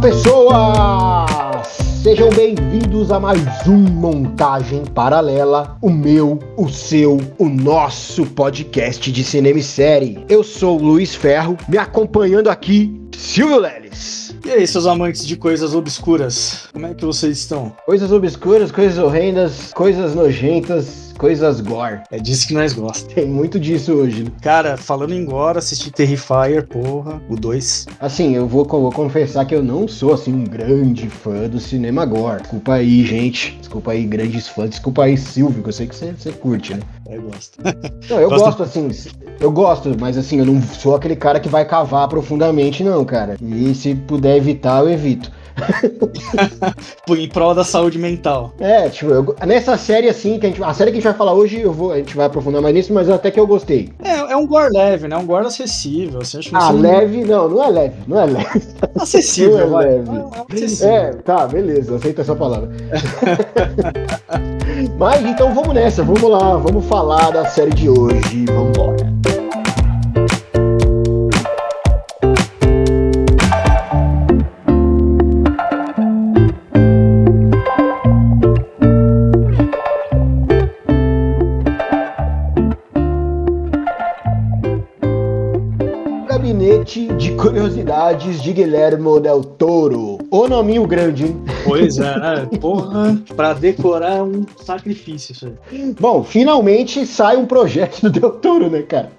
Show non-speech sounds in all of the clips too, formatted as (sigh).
pessoas! Sejam bem-vindos a mais um Montagem Paralela, o meu, o seu, o nosso podcast de cinema e série. Eu sou o Luiz Ferro, me acompanhando aqui, Silvio Leles. E aí, seus amantes de coisas obscuras, como é que vocês estão? Coisas obscuras, coisas horrendas, coisas nojentas, coisas gore. É disso que nós gostamos. Tem muito disso hoje. Né? Cara, falando em gore, assisti Terrifier, porra, o 2. Assim, eu vou, vou, confessar que eu não sou, assim, um grande fã do cinema gore. Desculpa aí, gente. Desculpa aí, grandes fãs. Desculpa aí, Silvio, que eu sei que você, você curte, né? Eu gosto. (laughs) Não, eu gosto, gosto assim, eu gosto, mas assim, eu não sou aquele cara que vai cavar profundamente, não, cara. E se puder evitar, eu evito. Em prol da saúde mental. É, tipo, eu, nessa série assim, que a, gente, a série que a gente vai falar hoje, eu vou, a gente vai aprofundar mais nisso, mas até que eu gostei. É, é um gore leve, né? Um gore acessível. Assim, acho ah, leve, não, não é leve, não é leve. (laughs) Acessível, não é leve. É, acessível. é, tá, beleza, aceita essa palavra. (laughs) mas então vamos nessa, vamos lá, vamos falar da série de hoje, vamos embora. Curiosidades de Guilhermo Del Toro. O nominho grande, hein? Pois é, né? (laughs) Porra, pra decorar é um sacrifício isso aí. Bom, finalmente sai um projeto do Del Toro, né, cara?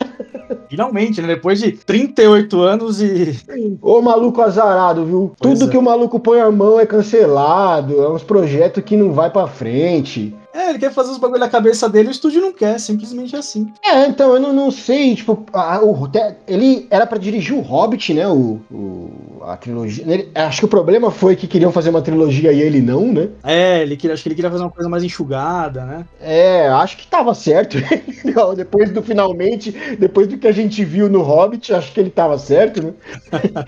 Finalmente, né? Depois de 38 anos e. Ô maluco azarado, viu? Pois Tudo é. que o maluco põe a mão é cancelado, é uns projetos que não vai pra frente. É, ele quer fazer os bagulho na cabeça dele, o estúdio não quer, simplesmente assim. É, então, eu não, não sei, tipo, a, o, ele era para dirigir o Hobbit, né, o, o a trilogia. Ele, acho que o problema foi que queriam fazer uma trilogia e ele não, né? É, ele queria, acho que ele queria fazer uma coisa mais enxugada, né? É, acho que tava certo. (laughs) depois do finalmente, depois do que a gente viu no Hobbit, acho que ele tava certo, né? (laughs)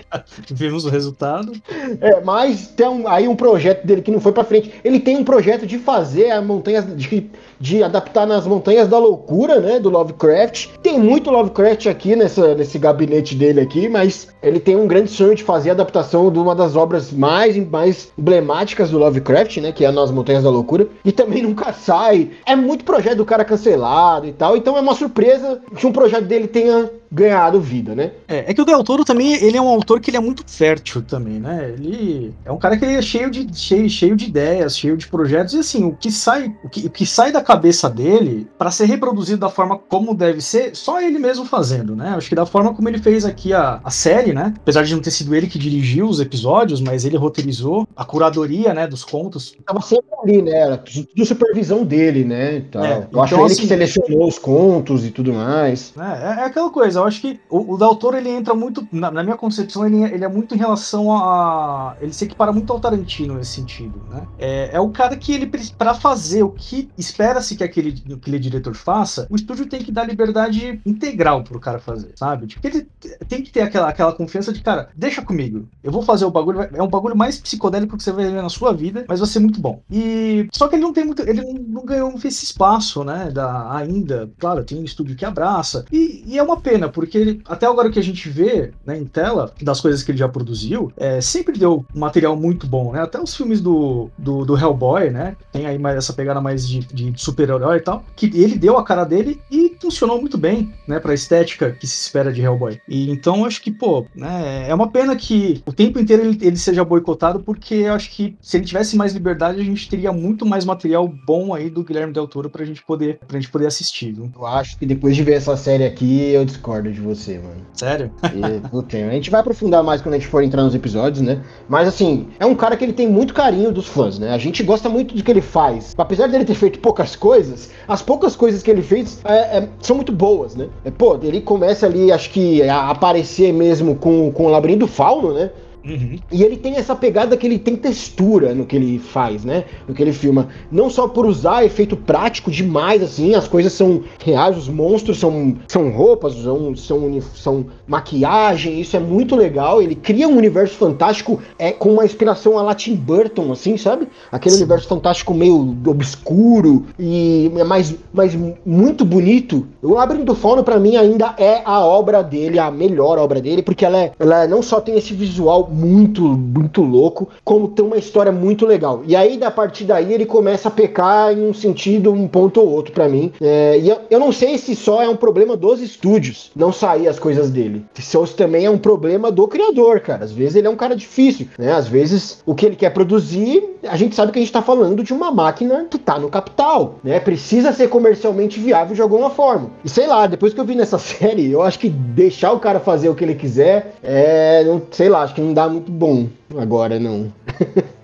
Vimos o resultado. É, mas tem um, aí um projeto dele que não foi para frente. Ele tem um projeto de fazer a montanha montanhas de, de adaptar nas montanhas da loucura, né, do Lovecraft. Tem muito Lovecraft aqui nessa, nesse gabinete dele aqui, mas ele tem um grande sonho de fazer a adaptação de uma das obras mais, mais emblemáticas do Lovecraft, né, que é Nas Montanhas da Loucura, e também nunca sai. É muito projeto do cara cancelado e tal, então é uma surpresa que um projeto dele tenha ganhado vida, né? É, é que o Del Toro também, ele é um autor que ele é muito fértil também, né? Ele é um cara que ele é cheio de, cheio, cheio de ideias, cheio de projetos, e assim, o que sai, o que, o que sai da cabeça dele, para ser reproduzido da forma como deve ser, só ele mesmo fazendo, né? Acho que da forma como ele fez aqui a, a série, né? Apesar de não ter sido ele que dirigiu os episódios, mas ele roteirizou a curadoria, né, dos contos. Tava sempre ali, né? Era tudo supervisão dele, né? Tal. É, Eu então, acho ele assim, que selecionou os contos e tudo mais. É, é aquela coisa, eu acho que o, o ele entra muito, na, na minha concepção, ele, ele, é muito em relação a. Ele se equipara muito ao Tarantino nesse sentido, né? É, é o cara que ele, para fazer o que espera-se que aquele, aquele diretor faça, o estúdio tem que dar liberdade integral pro cara fazer, sabe? Tipo, ele tem que ter aquela, aquela confiança de, cara, deixa comigo, eu vou fazer o bagulho, é um bagulho mais psicodélico que você vai ver na sua vida, mas vai ser muito bom. E só que ele não tem muito, ele não, não ganhou esse espaço, né? Da, ainda, claro, tem um estúdio que abraça, e, e é uma pena, porque até agora que a gente vê né, em tela das coisas que ele já produziu, é, sempre deu material muito bom, né? Até os filmes do, do, do Hellboy, né? Tem aí mais essa pegada mais de, de super-herói e tal, que ele deu a cara dele e funcionou muito bem, né? Pra estética que se espera de Hellboy. E então acho que, pô, né? É uma pena que o tempo inteiro ele, ele seja boicotado, porque acho que se ele tivesse mais liberdade, a gente teria muito mais material bom aí do Guilherme Del Toro pra gente poder, pra gente poder assistir, viu? Eu acho que depois de ver essa série aqui, eu discordo de você, mano. Sério? E, a gente vai aprofundar mais quando a gente for entrar nos episódios, né? Mas assim, é um cara que ele tem muito carinho dos fãs, né? A gente gosta muito do que ele faz. Apesar dele ter feito poucas coisas, as poucas coisas que ele fez é, é, são muito boas, né? É, pô, ele começa ali, acho que a aparecer mesmo com, com o Labirinto Fauno, né? Uhum. E ele tem essa pegada que ele tem textura no que ele faz, né? No que ele filma. Não só por usar efeito prático demais, assim, as coisas são reais, os monstros são, são roupas, são, são, são maquiagem, isso é muito legal. Ele cria um universo fantástico é, com uma inspiração a Latin Burton, assim, sabe? Aquele Sim. universo fantástico meio obscuro e mais, mais muito bonito. O Labyrinth do Fauno, para mim, ainda é a obra dele, a melhor obra dele, porque ela, é, ela não só tem esse visual muito, muito louco, como tem uma história muito legal. E aí, da partir daí, ele começa a pecar em um sentido, um ponto ou outro para mim. É, e eu, eu, não sei se só é um problema dos estúdios não sair as coisas dele. Se também é um problema do criador, cara. Às vezes ele é um cara difícil, né? Às vezes o que ele quer produzir, a gente sabe que a gente tá falando de uma máquina que tá no capital, né? Precisa ser comercialmente viável de alguma forma. E sei lá, depois que eu vi nessa (laughs) série, eu acho que deixar o cara fazer o que ele quiser, é, não, sei lá, acho que não dá muito bom agora não.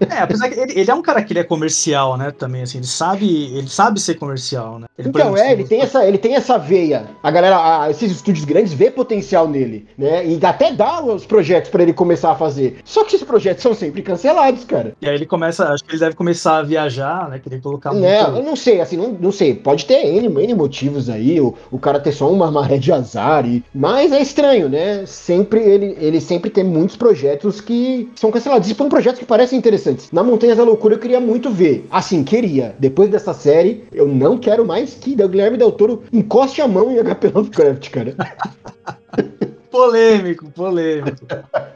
É, apesar que ele, ele, é um cara que ele é comercial, né? Também, assim, ele sabe, ele sabe ser comercial, né? Ele, então, exemplo, é, ele tem, essa, ele tem essa veia. A galera, a, esses estúdios grandes vê potencial nele, né? E até dá os projetos para ele começar a fazer. Só que esses projetos são sempre cancelados, cara. E aí ele começa, acho que ele deve começar a viajar, né? Querer colocar muito... É, eu não sei, assim, não, não sei. Pode ter N, N motivos aí, o, o cara ter só uma maré de azar, e... mas é estranho, né? Sempre, ele, ele sempre tem muitos projetos que são cancelados. E foram projetos que parecem interessantes. Na Montanhas da Loucura eu queria muito ver. Assim, queria. Depois dessa série, eu não quero mais que o Guilherme Del Toro encoste a mão em HP Lovecraft, cara. (laughs) polêmico, polêmico.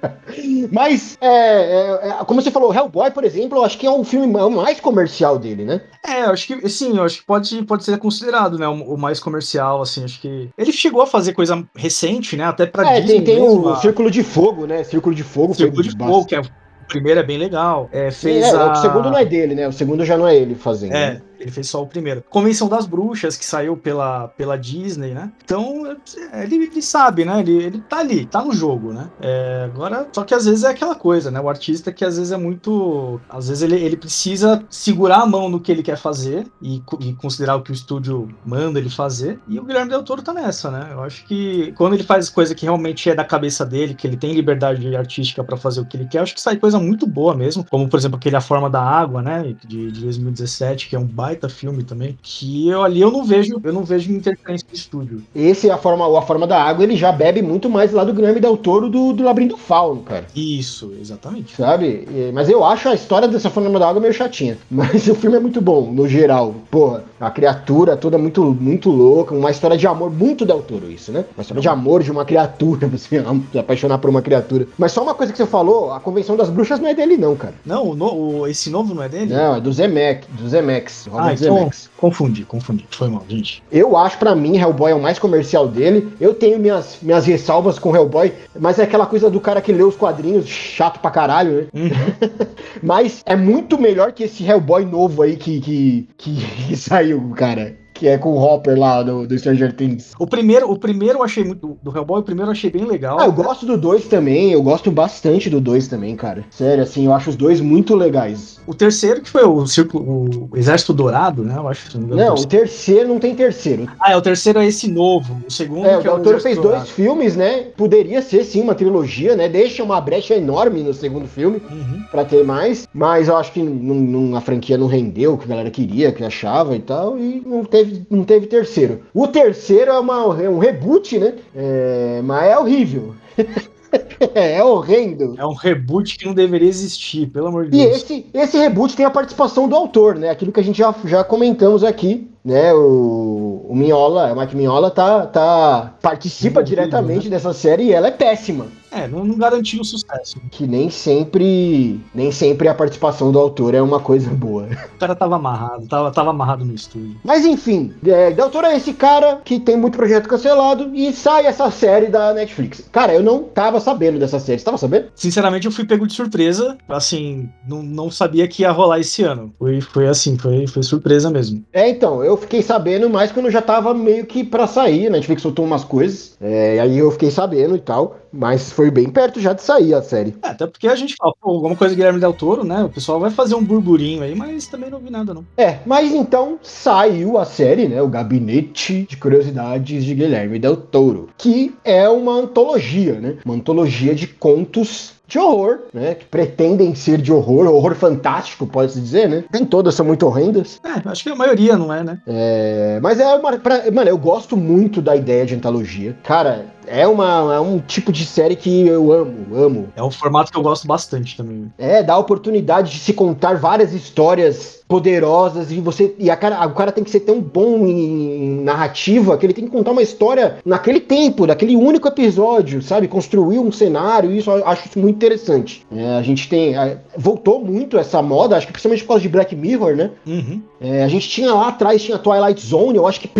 (laughs) Mas, é, é, é, como você falou, Hellboy, por exemplo, eu acho que é um filme mais comercial dele, né? É, eu acho que, sim, eu acho que pode, pode ser considerado, né, o, o mais comercial, assim, acho que... Ele chegou a fazer coisa recente, né, até pra é, Disney tem, tem mesmo, o a... Círculo de Fogo, né, Círculo de Fogo. Círculo de Fogo, que é o primeiro é bem legal. É, fez é, a... O segundo não é dele, né? O segundo já não é ele fazendo. É, né? Ele fez só o primeiro. Convenção das Bruxas, que saiu pela, pela Disney, né? Então, ele, ele sabe, né? Ele, ele tá ali, tá no jogo, né? É, agora, só que às vezes é aquela coisa, né? O artista que às vezes é muito. Às vezes ele, ele precisa segurar a mão no que ele quer fazer e, e considerar o que o estúdio manda ele fazer. E o Guilherme Del Toro tá nessa, né? Eu acho que quando ele faz coisa que realmente é da cabeça dele, que ele tem liberdade artística para fazer o que ele quer, acho que sai coisa muito boa mesmo. Como, por exemplo, aquele A Forma da Água, né? De, de 2017, que é um baita baita filme também, que eu ali eu não vejo, eu não vejo interferência de estúdio. Esse, a forma, a forma da água, ele já bebe muito mais lá do Guilherme Del Toro do, do Labirinto Fauno, cara. Isso, exatamente. Sabe? Mas eu acho a história dessa forma da água meio chatinha. (laughs) Mas o filme é muito bom, no geral. Porra, a criatura toda muito, muito louca, uma história de amor, muito Del Toro isso, né? Uma história de amor de uma criatura, (laughs) você se apaixonar por uma criatura. Mas só uma coisa que você falou, a Convenção das Bruxas não é dele não, cara. Não, o, no, esse novo não é dele? Não, é do Zemeck, do Zemex. Ah, então, confundi, confundi. Foi mal, gente. Eu acho, para mim, Hellboy é o mais comercial dele. Eu tenho minhas, minhas ressalvas com Hellboy, mas é aquela coisa do cara que lê os quadrinhos, chato pra caralho, né? Uhum. (laughs) mas é muito melhor que esse Hellboy novo aí que, que, que, que (laughs) saiu, cara que é com o Hopper lá do, do Stranger Things. O primeiro, o primeiro eu achei muito. Do Hellboy, o primeiro eu achei bem legal. Ah, eu gosto do 2 também, eu gosto bastante do 2 também, cara. Sério, assim, eu acho os dois muito legais. O terceiro, que foi o Círculo, o Exército Dourado, né? Eu acho. Não, não o terceiro não tem terceiro. Ah, é, o terceiro é esse novo. O segundo. É, o autor é fez Dourado. dois filmes, né? Poderia ser sim uma trilogia, né? Deixa uma brecha enorme no segundo filme uhum. para ter mais, mas eu acho que não, não, a franquia não rendeu o que a galera queria, que achava e tal, e não teve, não teve terceiro. O terceiro é, uma, é um reboot, né? É, mas é horrível. (laughs) é horrendo. É um reboot que não deveria existir, pelo amor de Deus. E esse, esse reboot tem a participação do autor, né? Aquilo que a gente já, já comentamos aqui, né? O, o Minhola, o Mike Minhola tá, tá, participa diretamente dessa série e ela é péssima. É, não, não garantiu o sucesso. Que nem sempre, nem sempre a participação do autor é uma coisa boa. (laughs) O cara tava amarrado, tava, tava amarrado no estúdio. Mas enfim, é, autor é esse cara que tem muito projeto cancelado e sai essa série da Netflix. Cara, eu não tava sabendo dessa série. Você tava sabendo? Sinceramente, eu fui pego de surpresa. Assim, não, não sabia que ia rolar esse ano. Foi, foi assim, foi, foi surpresa mesmo. É, então, eu fiquei sabendo mais quando já tava meio que pra sair. A Netflix soltou umas coisas. É, aí eu fiquei sabendo e tal. Mas foi bem perto já de sair a série. É, até porque a gente fala, pô, alguma coisa do Guilherme Del Toro, né? O pessoal vai fazer um burburinho aí, mas também não vi nada, não. É, mas então saiu a série, né? O Gabinete de Curiosidades de Guilherme Del Toro, que é uma antologia, né? Uma antologia de contos de horror, né? Que pretendem ser de horror, horror fantástico, pode-se dizer, né? Nem todas são muito horrendas. É, acho que a maioria não é, né? É, mas é uma. Pra, mano, eu gosto muito da ideia de antologia. Cara, É, uma, é um tipo de série que eu amo, amo. É um formato que eu gosto bastante também. É, dá a oportunidade de se contar várias histórias poderosas e você e a cara, o cara tem que ser tão bom em narrativa que ele tem que contar uma história naquele tempo, daquele único episódio, sabe? Construir um cenário, isso eu acho isso muito interessante. É, a gente tem. A, voltou muito essa moda, acho que principalmente por causa de Black Mirror, né? Uhum. É, a gente tinha lá atrás, tinha Twilight Zone, eu acho que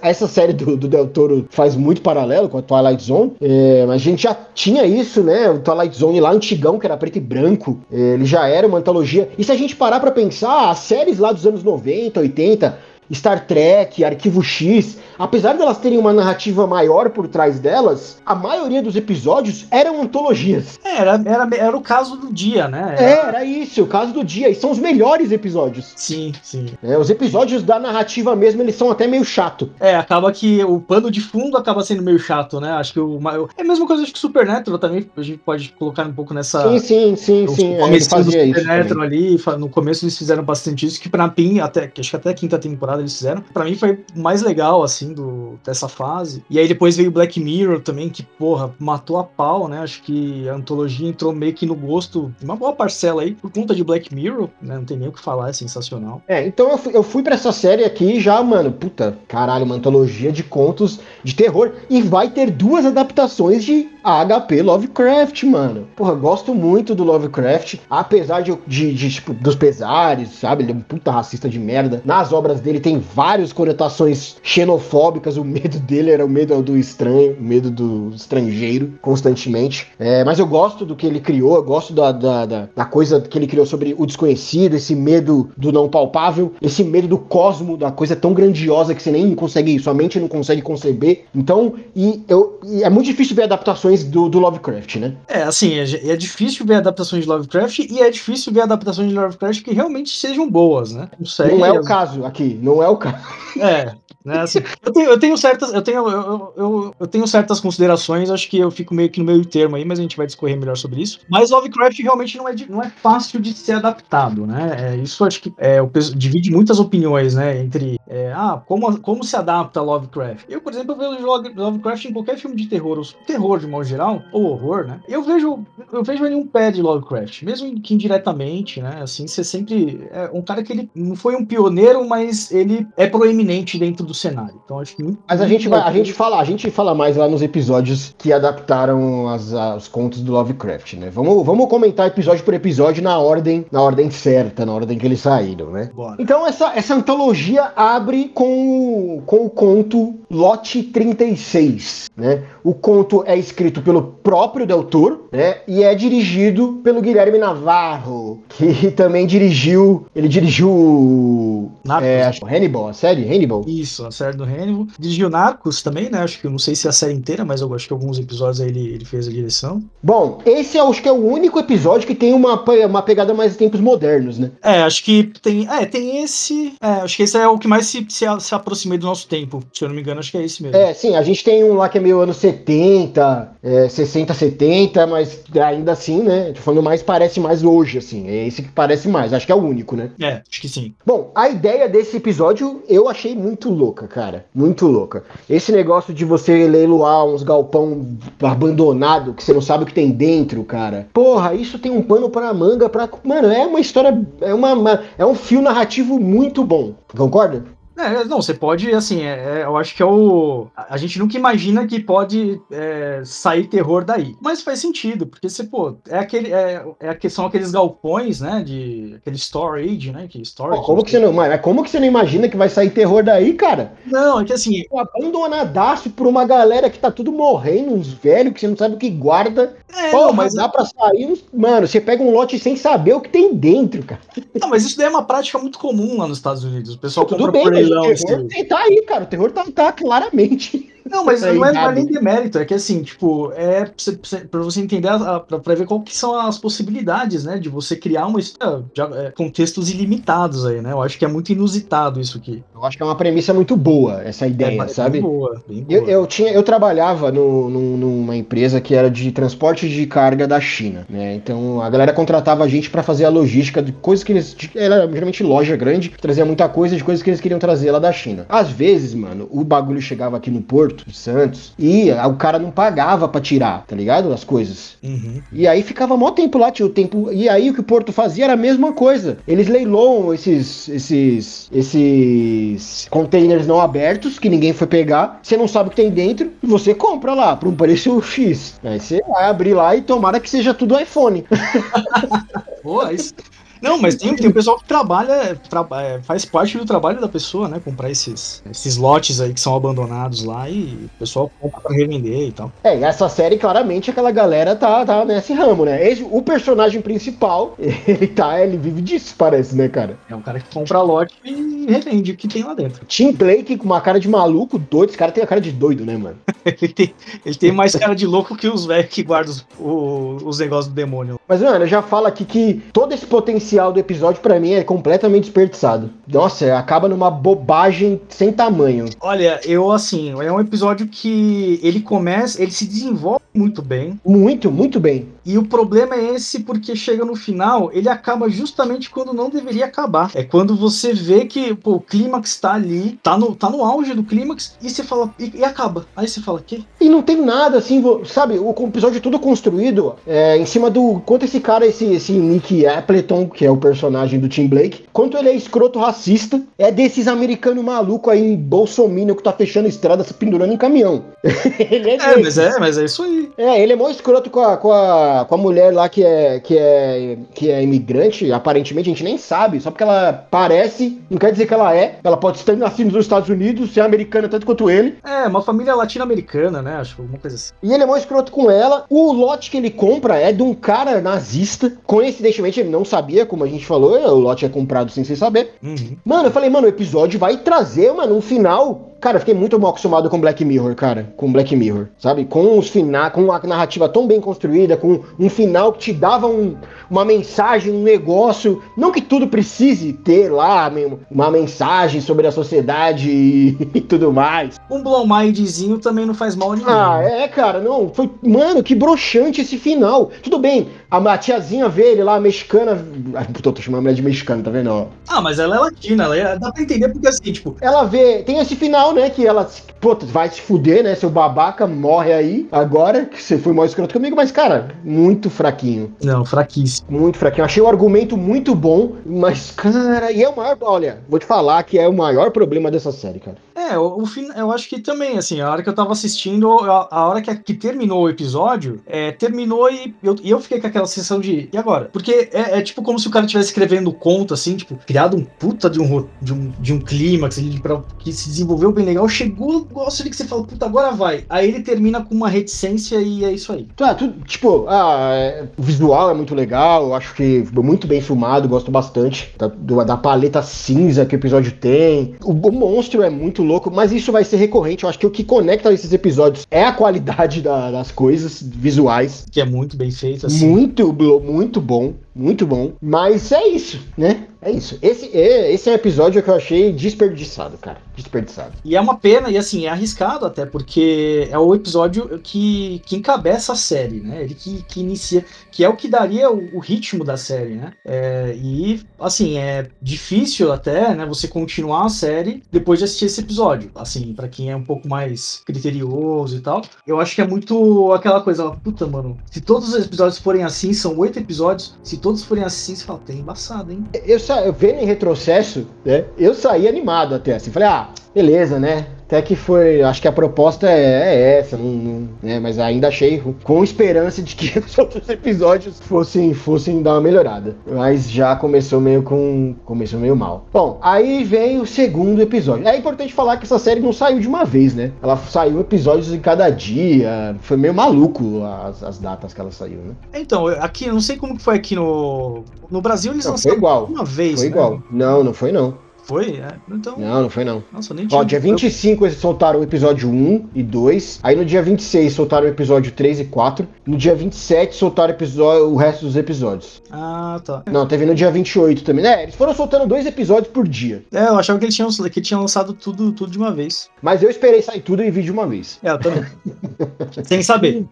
essa série do, do Del Toro faz muito paralelo com a Twilight Zone, é, mas a gente já tinha isso, né? O Twilight Zone lá antigão, que era preto e branco, é, ele já era uma antologia. E se a gente parar para pensar, a séries lá dos anos 90, 80, Star Trek, Arquivo X, apesar delas terem uma narrativa maior por trás delas, a maioria dos episódios eram antologias. É, era, era, era o caso do dia, né? Era... É, era isso, o caso do dia. E são os melhores episódios. Sim, sim. É, os episódios da narrativa mesmo, eles são até meio chato. É, acaba que o pano de fundo acaba sendo meio chato, né? Acho que o. É a mesma coisa acho que Supernatural também, a gente pode colocar um pouco nessa. Sim, sim, sim, sim. No começo do Supernatural ali, no começo eles fizeram bastante isso, que pra mim, até, acho que até a quinta temporada eles fizeram. Pra mim foi mais legal, assim, do, dessa fase. E aí depois veio Black Mirror também, que, porra, matou a pau, né? Acho que a antologia entrou meio que no gosto de uma boa parcela aí, por conta de Black Mirror, né? Não tem nem o que falar, é sensacional. É, então eu fui, eu fui pra essa série aqui já, mano, puta, caralho, uma antologia de contos de terror. E vai ter duas adaptações de HP Lovecraft, mano. Porra, gosto muito do Lovecraft, apesar de, de, de tipo, dos pesares, sabe? Ele é um puta racista de merda. Nas obras dele tem várias conotações xenofóbicas, o medo dele era o medo do estranho, o medo do estrangeiro, constantemente. É, mas eu gosto do que ele criou, eu gosto da, da, da, da, coisa que ele criou sobre o desconhecido, esse medo do não palpável, esse medo do cosmo, da coisa tão grandiosa que você nem consegue, sua mente não consegue conceber. Então, e, eu, e é muito difícil ver adaptações do, do Lovecraft, né? É, assim, é, é, difícil ver adaptações de Lovecraft e é difícil ver adaptações de Lovecraft que realmente sejam boas, né? Não, sei, não é o caso aqui, não é o caso. É, né, assim, eu, tenho, eu, tenho, certas, eu tenho, eu, eu, eu, tenho certas considerações, acho que eu fico meio que no meio termo aí, mas a gente vai discorrer melhor sobre isso. Mas Lovecraft realmente não é, não é fácil de ser adaptado, né? É, isso acho que é, divide muitas opiniões, né? Entre é, ah, como, como se adapta Lovecraft. Eu, por exemplo, vejo Lovecraft em qualquer filme de terror, ou terror de modo geral, ou horror, né? Eu vejo, eu vejo ele um pé de Lovecraft, mesmo que indiretamente, né? Assim, você sempre é um cara que ele não foi um pioneiro, mas ele é proeminente dentro do do cenário. Então acho que muito, Mas a gente vai, a gente fala, a gente fala mais lá nos episódios que adaptaram as, os contos do Lovecraft, né? Vamos, vamos comentar episódio por episódio na ordem, na ordem certa, na ordem que eles saíram, né? Bora. Então essa, essa antologia abre com, com o conto Lote 36, né? O conto é escrito pelo próprio Del Toro, né? E é dirigido pelo Guilherme Navarro, que também dirigiu, ele dirigiu é, acho, Hannibal, a série Hannibal. Isso a série do Hannibal. Dirigiu Narcos também, né? Acho que eu não sei se é a série inteira, mas eu acho que alguns episódios aí ele, ele fez a direção. Bom, esse eu acho que é o único episódio que tem uma, uma pegada mais tempos modernos, né? É, acho que tem. É, tem esse. É, acho que esse é o que mais se, se, se aproxima do nosso tempo. Se eu não me engano, acho que é esse mesmo. É, sim, a gente tem um lá que é meio anos 70, é, 60, 70, mas ainda assim, né? Tô falando mais, parece mais hoje, assim. É esse que parece mais. Acho que é o único, né? É, acho que sim. Bom, a ideia desse episódio eu achei muito louco louca, cara. Muito louca. Esse negócio de você leiloar uns galpão abandonado que você não sabe o que tem dentro, cara. Porra, isso tem um pano para manga pra. Mano, é uma história. É, uma é um fio narrativo muito bom. Concorda? É, não, você pode, assim, é, é, eu acho que é o. A gente nunca imagina que pode é, sair terror daí. Mas faz sentido, porque você, pô, é aquele. É, é são aqueles galpões, né? De. aquele storage, né? Que storage. Pô, como que você não. Mas como que você não imagina que vai sair terror daí, cara? Não, é que assim. Um abandonadaço por uma galera que tá tudo morrendo, uns velhos que você não sabe o que guarda. É, Pô, não, mas dá pra sair. Mano, você pega um lote sem saber o que tem dentro, cara. Não, mas isso daí é uma prática muito comum lá nos Estados Unidos. O pessoal Tudo bem, leilão. O terror assim. tá aí, cara. O terror tá, tá claramente. Não, mas não é, não é nem demérito, é que assim, tipo, é para você entender, para ver qual que são as possibilidades, né, de você criar uma história, é, contextos ilimitados aí, né? Eu acho que é muito inusitado isso aqui. Eu acho que é uma premissa muito boa essa ideia, é, sabe? Bem boa, bem boa. Eu, eu, tinha, eu trabalhava no, no, numa empresa que era de transporte de carga da China, né? Então a galera contratava a gente para fazer a logística de coisas que eles, era geralmente loja grande, trazia muita coisa de coisas que eles queriam trazer lá da China. Às vezes, mano, o bagulho chegava aqui no porto Porto Santos. E o cara não pagava para tirar, tá ligado? As coisas. Uhum. E aí ficava mó tempo lá, tinha o tempo. E aí o que o Porto fazia era a mesma coisa. Eles leiloam esses, esses, esses containers não abertos que ninguém foi pegar. Você não sabe o que tem dentro e você compra lá por um preço X. Aí você vai abrir lá e tomara que seja tudo iPhone. (laughs) Pô, isso, não, mas tem, tem um pessoal que trabalha, tra, é, faz parte do trabalho da pessoa, né? Comprar esses, esses lotes aí que são abandonados lá e o pessoal compra pra revender e tal. É, e essa série, claramente, aquela galera tá, tá nesse ramo, né? Esse, o personagem principal, (laughs) ele tá, ele vive disso, parece, né, cara? É um cara que compra lote e revende o que tem lá dentro. Tim Blake com uma cara de maluco, doido. Esse cara tem a cara de doido, né, mano? (laughs) ele, tem, ele tem mais cara de louco que os velhos que guardam os, os, os negócios do demônio. Mas, mano, eu já falo aqui que todo esse potencial do episódio para mim é completamente desperdiçado. Nossa, acaba numa bobagem sem tamanho. Olha, eu assim, é um episódio que ele começa, ele se desenvolve muito bem. Muito, muito bem. E o problema é esse porque chega no final, ele acaba justamente quando não deveria acabar. É quando você vê que pô, o clímax tá ali, tá no, tá no auge do clímax, e você fala, e, e acaba. Aí você fala, que? E não tem nada assim, sabe? O episódio é tudo construído é, em cima do quanto esse cara, esse, esse Nick Appleton, que é o personagem do Tim Blake, quanto ele é escroto racista, é desses americanos malucos aí, bolsominion, que tá fechando estrada se pendurando em caminhão. (laughs) ele é, é mas é, mas é isso aí. É, ele é mó escroto com a, com a, com a mulher lá que é, que, é, que é imigrante, aparentemente a gente nem sabe, só porque ela parece, não quer dizer que ela é, ela pode estar nascida nos Estados Unidos, ser americana tanto quanto ele. É, uma família latino-americana, né, acho, alguma coisa assim. E ele é mó escroto com ela, o lote que ele compra é de um cara nazista, coincidentemente ele não sabia como a gente falou, o lote é comprado sem você saber. Uhum. Mano, eu falei, mano, o episódio vai trazer, mano, um final Cara, eu fiquei muito mal acostumado com Black Mirror, cara. Com Black Mirror, sabe? Com os final, com uma narrativa tão bem construída, com um final que te dava um, uma mensagem, um negócio. Não que tudo precise ter lá uma mensagem sobre a sociedade e, (laughs) e tudo mais. Um blow mindzinho também não faz mal a ninguém. Ah, é, cara, não. Foi, mano, que broxante esse final. Tudo bem, a, a tiazinha vê ele lá, a mexicana. Puta, tô chamando a mulher de mexicana, tá vendo? Ah, mas ela é latina, ela é, dá pra entender porque assim, tipo. Ela vê, tem esse final né? Que ela, pô, vai se fuder, né? Seu babaca morre aí agora, que você foi mal escroto comigo, mas, cara, muito fraquinho. Não, fraquíssimo. Muito fraquinho. Achei o argumento muito bom, mas, cara, e é o maior. Olha, vou te falar que é o maior problema dessa série, cara. É, o, o eu acho que também, assim, a hora que eu tava assistindo, a, a hora que, que terminou o episódio, é, terminou e eu, eu fiquei com aquela sensação de. E agora? Porque é, é tipo como se o cara estivesse escrevendo conto, assim, tipo, criado um puta de um, de um, de um clímax, que se desenvolveu bem legal. Chegou o negócio ali que você fala, puta, agora vai. Aí ele termina com uma reticência e é isso aí. Tá, tu, tipo, ah, é, o visual é muito legal, eu acho que muito bem filmado, gosto bastante da, da paleta cinza que o episódio tem. O, o monstro é muito louco, mas isso vai ser recorrente. Eu acho que o que conecta esses episódios é a qualidade da, das coisas visuais. Que é muito bem feito, assim. Muito, muito bom, muito bom. Mas é isso, né? É isso. Esse, é, esse é um episódio que eu achei desperdiçado, cara. Desperdiçado. E é uma pena, e assim, é arriscado até, porque é o episódio que, que encabeça a série, né? Ele que, que inicia, que é o que daria o, o ritmo da série, né? É, e, assim, é difícil até, né, você continuar a série depois de assistir esse episódio. Assim, para quem é um pouco mais criterioso e tal. Eu acho que é muito aquela coisa, puta, mano, se todos os episódios forem assim, são oito episódios, se todos forem assim, você fala, tem embaçado, hein? Eu eu vendo em retrocesso, né? Eu saí animado até assim. Falei, ah, beleza, né? Até que foi. Acho que a proposta é, é essa, não, não, né? Mas ainda achei com esperança de que (laughs) os outros episódios fossem, fossem dar uma melhorada. Mas já começou meio com. Começou meio mal. Bom, aí vem o segundo episódio. É importante falar que essa série não saiu de uma vez, né? Ela saiu episódios em cada dia. Foi meio maluco as, as datas que ela saiu, né? Então, aqui, eu não sei como que foi aqui no. No Brasil eles não, lançaram igual. uma vez. Foi né? igual. Não, não foi não. Foi? É. Então... Não, não foi não. Nossa, nem tinha. Ó, dia 25 eles soltaram o episódio 1 e 2. Aí no dia 26 soltaram o episódio 3 e 4. No dia 27 soltaram episódio, o resto dos episódios. Ah, tá. Não, teve no dia 28 também. É, eles foram soltando dois episódios por dia. É, eu achava que eles tinham, que tinham lançado tudo, tudo de uma vez. Mas eu esperei sair tudo e vi de uma vez. É, eu também. (laughs) Sem saber.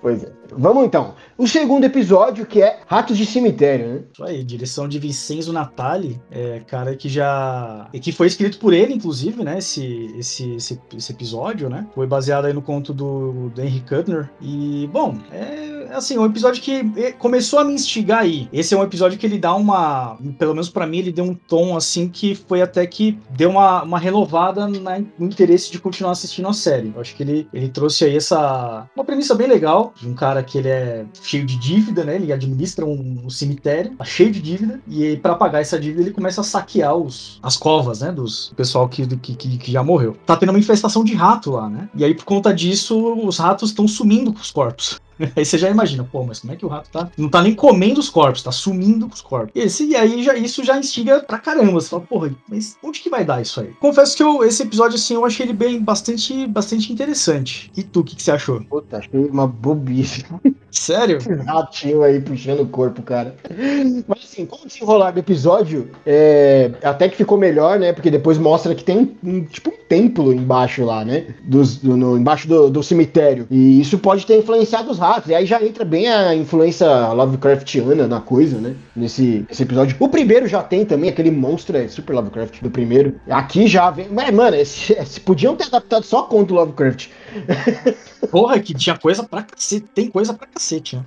pois é. Vamos então. O segundo episódio, que é Ratos de Cemitério, né? Isso aí, direção de Vincenzo Natali, é, cara que já. e que foi escrito por ele, inclusive, né? Esse, esse, esse, esse episódio, né? Foi baseado aí no conto do, do Henry Kuttner. E, bom, é assim, um episódio que é, começou a me instigar aí. Esse é um episódio que ele dá uma. Pelo menos para mim, ele deu um tom assim que foi até que deu uma, uma renovada na, no interesse de continuar assistindo a série. Eu acho que ele, ele trouxe aí essa. Uma premissa bem legal de um cara que ele é cheio de dívida, né? Ele administra um, um cemitério, tá cheio de dívida, e para pagar essa dívida ele começa a saquear os, as covas, né? Dos pessoal que, que, que, que já morreu. Tá tendo uma infestação de rato lá, né? E aí, por conta disso, os ratos estão sumindo com os corpos. (laughs) Aí você já imagina, pô, mas como é que o rato tá? Não tá nem comendo os corpos, tá sumindo com os corpos. E, esse, e aí já, isso já instiga pra caramba. Você fala, porra, mas onde que vai dar isso aí? Confesso que eu, esse episódio, assim, eu achei ele bem bastante, bastante interessante. E tu, o que, que você achou? Puta, achei uma bobice. (laughs) Sério? Ratinho aí puxando o corpo, cara. Mas assim, com o desenrolar do episódio, é, até que ficou melhor, né? Porque depois mostra que tem um, tipo um templo embaixo lá, né? Dos, do, no, embaixo do, do cemitério. E isso pode ter influenciado os ratos. E aí já entra bem a influência Lovecraftiana na coisa, né? Nesse, nesse episódio. O primeiro já tem também, aquele monstro é super Lovecraft do primeiro. Aqui já vem. Mas, mano, esse, esse, podiam ter adaptado só contra o Lovecraft. (laughs) Porra, que tinha coisa pra cacete. Tem coisa pra cacete, né?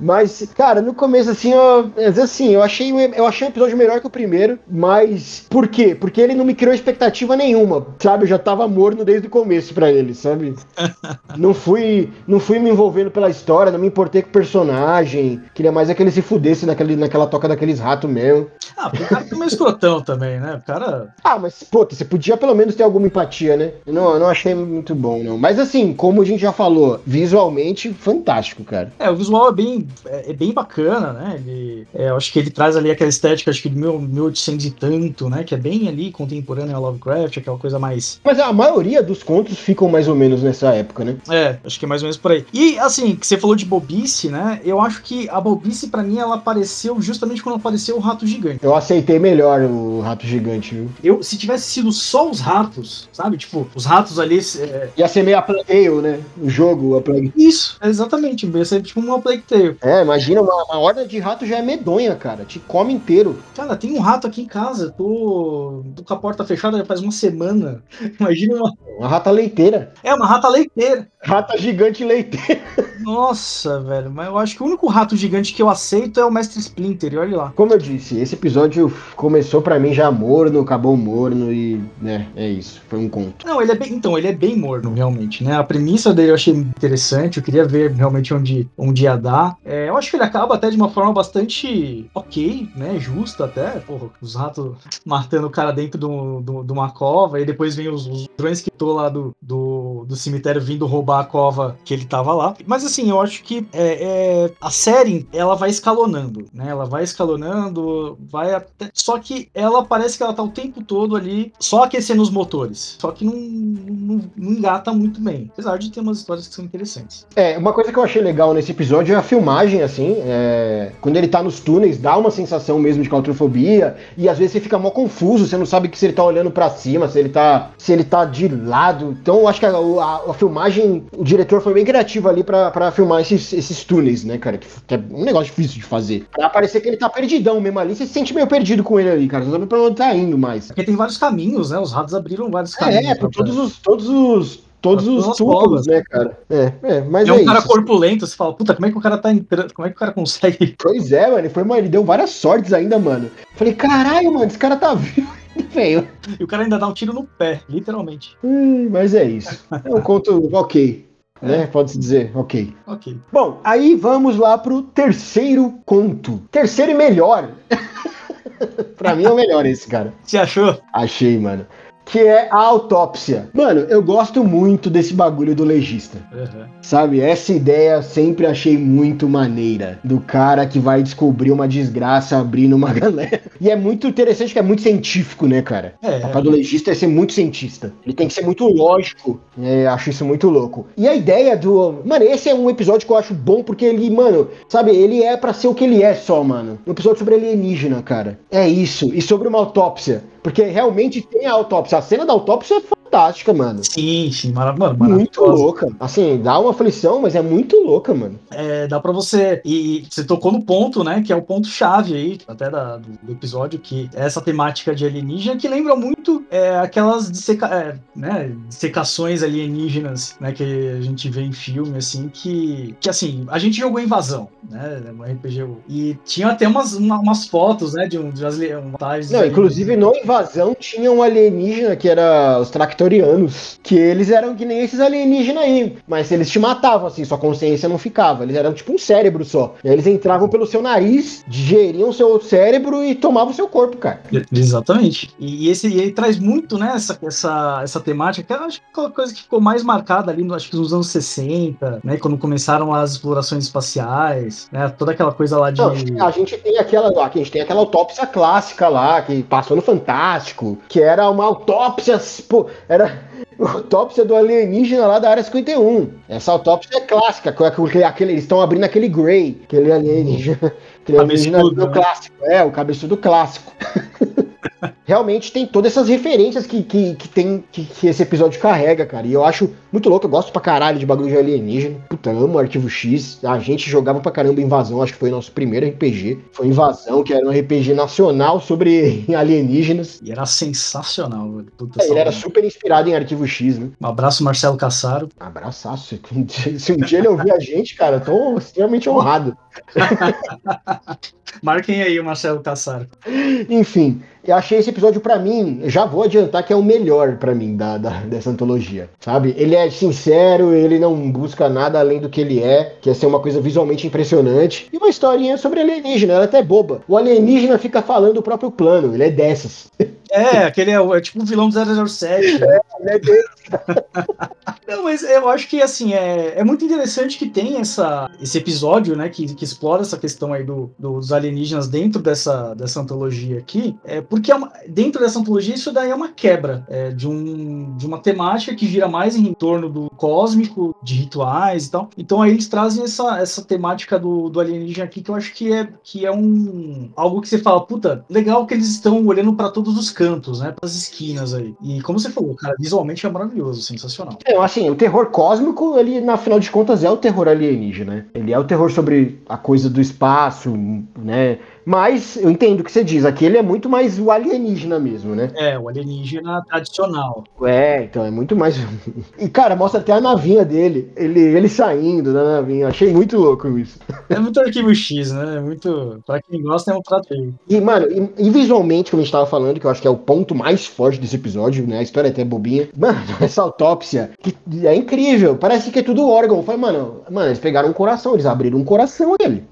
Mas, cara, no começo, assim, eu, assim, eu achei, eu achei o episódio melhor que o primeiro, mas por quê? Porque ele não me criou expectativa nenhuma, sabe? Eu já tava morno desde o começo pra ele, sabe? (laughs) não fui, não fui me envolvendo pela história, não me importei com o personagem, queria mais é que ele se fudesse naquele, naquela toca daqueles ratos mesmo. Ah, o cara é meio escrotão também, né? O cara... Ah, mas, puta, você podia pelo menos ter alguma empatia, né? Não, não achei muito bom, não. Mas assim, como a gente já falou, visualmente fantástico, cara. É, o visual é bem, é, é bem bacana, né? Ele, é, eu acho que ele traz ali aquela estética, acho que de 1800 e tanto, né? Que é bem ali contemporânea a Lovecraft, aquela coisa mais. Mas a maioria dos contos ficam mais ou menos nessa época, né? É, acho que é mais ou menos por aí. E assim, que você falou de bobice, né? Eu acho que a bobice, para mim, ela apareceu justamente quando apareceu o rato gigante. Eu aceitei melhor o rato gigante, viu? Eu, se tivesse sido só os ratos, sabe? Tipo, os ratos ali. É... Ia ser meio a Plague Tale, O jogo, a Plague Isso, exatamente. Ia ser tipo uma Plague Tale. É, imagina, uma, uma horda de rato já é medonha, cara. Te come inteiro. Cara, tem um rato aqui em casa. Tô, tô com a porta fechada já faz uma semana. (laughs) Imagina uma. Uma rata leiteira. É, uma rata leiteira. Rata gigante leiteira. Nossa, velho. Mas eu acho que o único rato gigante que eu aceito é o Mestre Splinter. E olha lá. Como eu disse, esse episódio começou para mim já morno, acabou morno e, né, é isso. Foi um conto. Não, ele é bem. Então, ele é bem morno, realmente, né? A premissa dele eu achei interessante. Eu queria ver realmente onde, onde ia dar. É, eu acho que ele acaba até de uma forma bastante ok, né? Justa até. Porra, os ratos matando o cara dentro de do, uma cova. E depois vem os, os drones que tô lá do, do, do cemitério vindo roubar a cova que ele tava lá. Mas assim, eu acho que é, é, a série ela vai escalonando, né? Ela vai escalonando, vai até. Só que ela parece que ela tá o tempo todo ali só aquecendo os motores. Só que não, não, não engata muito bem. Apesar de ter umas histórias que são interessantes. É, uma coisa que eu achei legal nesse episódio é a filmagem, assim. É... Quando ele tá nos túneis, dá uma sensação mesmo de claustrofobia. E às vezes você fica mó confuso, você não sabe que se ele tá olhando para cima, se ele tá. se ele tá de lado. Então eu acho que a, a, a filmagem, o diretor foi bem criativo ali para filmar esses, esses túneis, né, cara? Que, que, é um negócio difícil de fazer. Pra parecer que ele tá perdidão mesmo ali, você se sente meio perdido com ele ali, cara. Você não sabe pra onde tá indo mais. Porque tem vários caminhos, né? Os ratos abriram vários caminhos. É, por todos os, todos os todos os túmulos, né, cara? É, é, mas é, é um cara corpulento, você fala, puta, como é que o cara tá entrando, como é que o cara consegue? Pois é, mano, ele, foi, mano, ele deu várias sortes ainda, mano. Falei, caralho, mano, esse cara tá vivo. Feio. E o cara ainda dá um tiro no pé, literalmente. Hum, mas é isso. É um conto ok. Né? Pode-se dizer, ok. Ok. Bom, aí vamos lá pro terceiro conto. Terceiro e melhor. (laughs) pra mim é o melhor esse, cara. Você achou? Achei, mano que é a autópsia. Mano, eu gosto muito desse bagulho do legista. Uhum. Sabe? Essa ideia sempre achei muito maneira. Do cara que vai descobrir uma desgraça abrindo uma (laughs) galera. E é muito interessante que é muito científico, né, cara? É. O papel do legista é ser muito cientista. Ele tem que ser muito lógico. É, acho isso muito louco. E a ideia do. Mano, esse é um episódio que eu acho bom porque ele, mano, sabe, ele é para ser o que ele é só, mano. Um episódio sobre alienígena, cara. É isso. E sobre uma autópsia. Porque realmente tem a autópsia. A cena da autópsia é fantástica, mano. Sim, sim, maravilhosa. Muito louca. Assim, dá uma aflição, mas é muito louca, mano. É, dá pra você. E você tocou no ponto, né? Que é o ponto-chave aí, até da, do, do, episódio, que é essa temática de alienígena, que lembra muito é, aquelas disseca, é, né, dissecações alienígenas, né? Que a gente vê em filme, assim, que. Que assim, a gente jogou Invasão, né? Um RPG. E tinha até umas, uma, umas fotos, né? De um. De umas, Não, inclusive no Invasão tinha um alienígena que era os Que eles eram que nem esses alienígenas aí. Mas eles te matavam, assim, sua consciência não ficava. Eles eram tipo um cérebro só. E aí eles entravam pelo seu nariz, digeriam seu cérebro e tomavam seu corpo, cara. Exatamente. E, esse e ele traz muito, né, essa, essa, essa temática, que eu acho que é uma coisa que ficou mais marcada ali, acho que nos anos 60, né, quando começaram as explorações espaciais, né, toda aquela coisa lá de... Não, a gente tem aquela, a gente tem aquela autópsia clássica lá, que passou no Fantástico, que era uma autópsia, pô, era autópsia do alienígena lá da área 51. Essa autópsia é clássica, aquele, aquele, eles estão abrindo aquele Grey, aquele alienígena, (laughs) aquele alienígena né? clássico. É, o cabeçudo clássico. (laughs) realmente tem todas essas referências que, que, que tem que, que, esse episódio carrega, cara. E eu acho muito louco, eu gosto pra caralho de bagulho de alienígena. Puta, amo Arquivo X. A gente jogava pra caramba Invasão, acho que foi o nosso primeiro RPG. Foi Invasão, que era um RPG nacional sobre (laughs) alienígenas. E era sensacional, Puta, é, ele era super inspirado em Arquivo X, né? Um abraço, Marcelo Cassaro. Abraçaço. Se um dia ele ouvir a gente, cara, eu tô extremamente honrado. (laughs) Marquem aí o Marcelo Cassaro. Enfim, eu achei esse episódio para mim, já vou adiantar que é o melhor para mim da, da, dessa antologia, sabe? Ele é sincero, ele não busca nada além do que ele é, que é ser uma coisa visualmente impressionante, e uma historinha sobre alienígena, ela é até boba. O alienígena fica falando o próprio plano, ele é dessas. (laughs) É, aquele é, é tipo um vilão do 007. Né? É, ele. (laughs) Não, mas eu acho que assim, é, é muito interessante que tem essa, esse episódio, né, que, que explora essa questão aí do, dos alienígenas dentro dessa, dessa antologia aqui, é, porque é uma, dentro dessa antologia isso daí é uma quebra é, de, um, de uma temática que gira mais em torno do cósmico, de rituais e tal. Então aí eles trazem essa, essa temática do, do alienígena aqui que eu acho que é, que é um algo que você fala, puta, legal que eles estão olhando para todos os cantos, né, para as esquinas aí. E como você falou, cara, visualmente é maravilhoso, sensacional. É, assim, o terror cósmico, ele, na final de contas, é o terror alienígena. Ele é o terror sobre a coisa do espaço, né? Mas eu entendo o que você diz. Aqui ele é muito mais o alienígena mesmo, né? É, o alienígena tradicional. É, então é muito mais. (laughs) E, cara, mostra até a navinha dele. Ele, ele saindo da navinha. Achei muito louco isso. É muito arquivo X, né? É muito. Pra quem gosta, é um prato E, mano, e, e, visualmente, como a gente tava falando, que eu acho que é o ponto mais forte desse episódio, né? A história é até bobinha. Mano, (laughs) essa autópsia que é incrível. Parece que é tudo órgão. Foi, mano, mano, eles pegaram um coração, eles abriram um coração dele.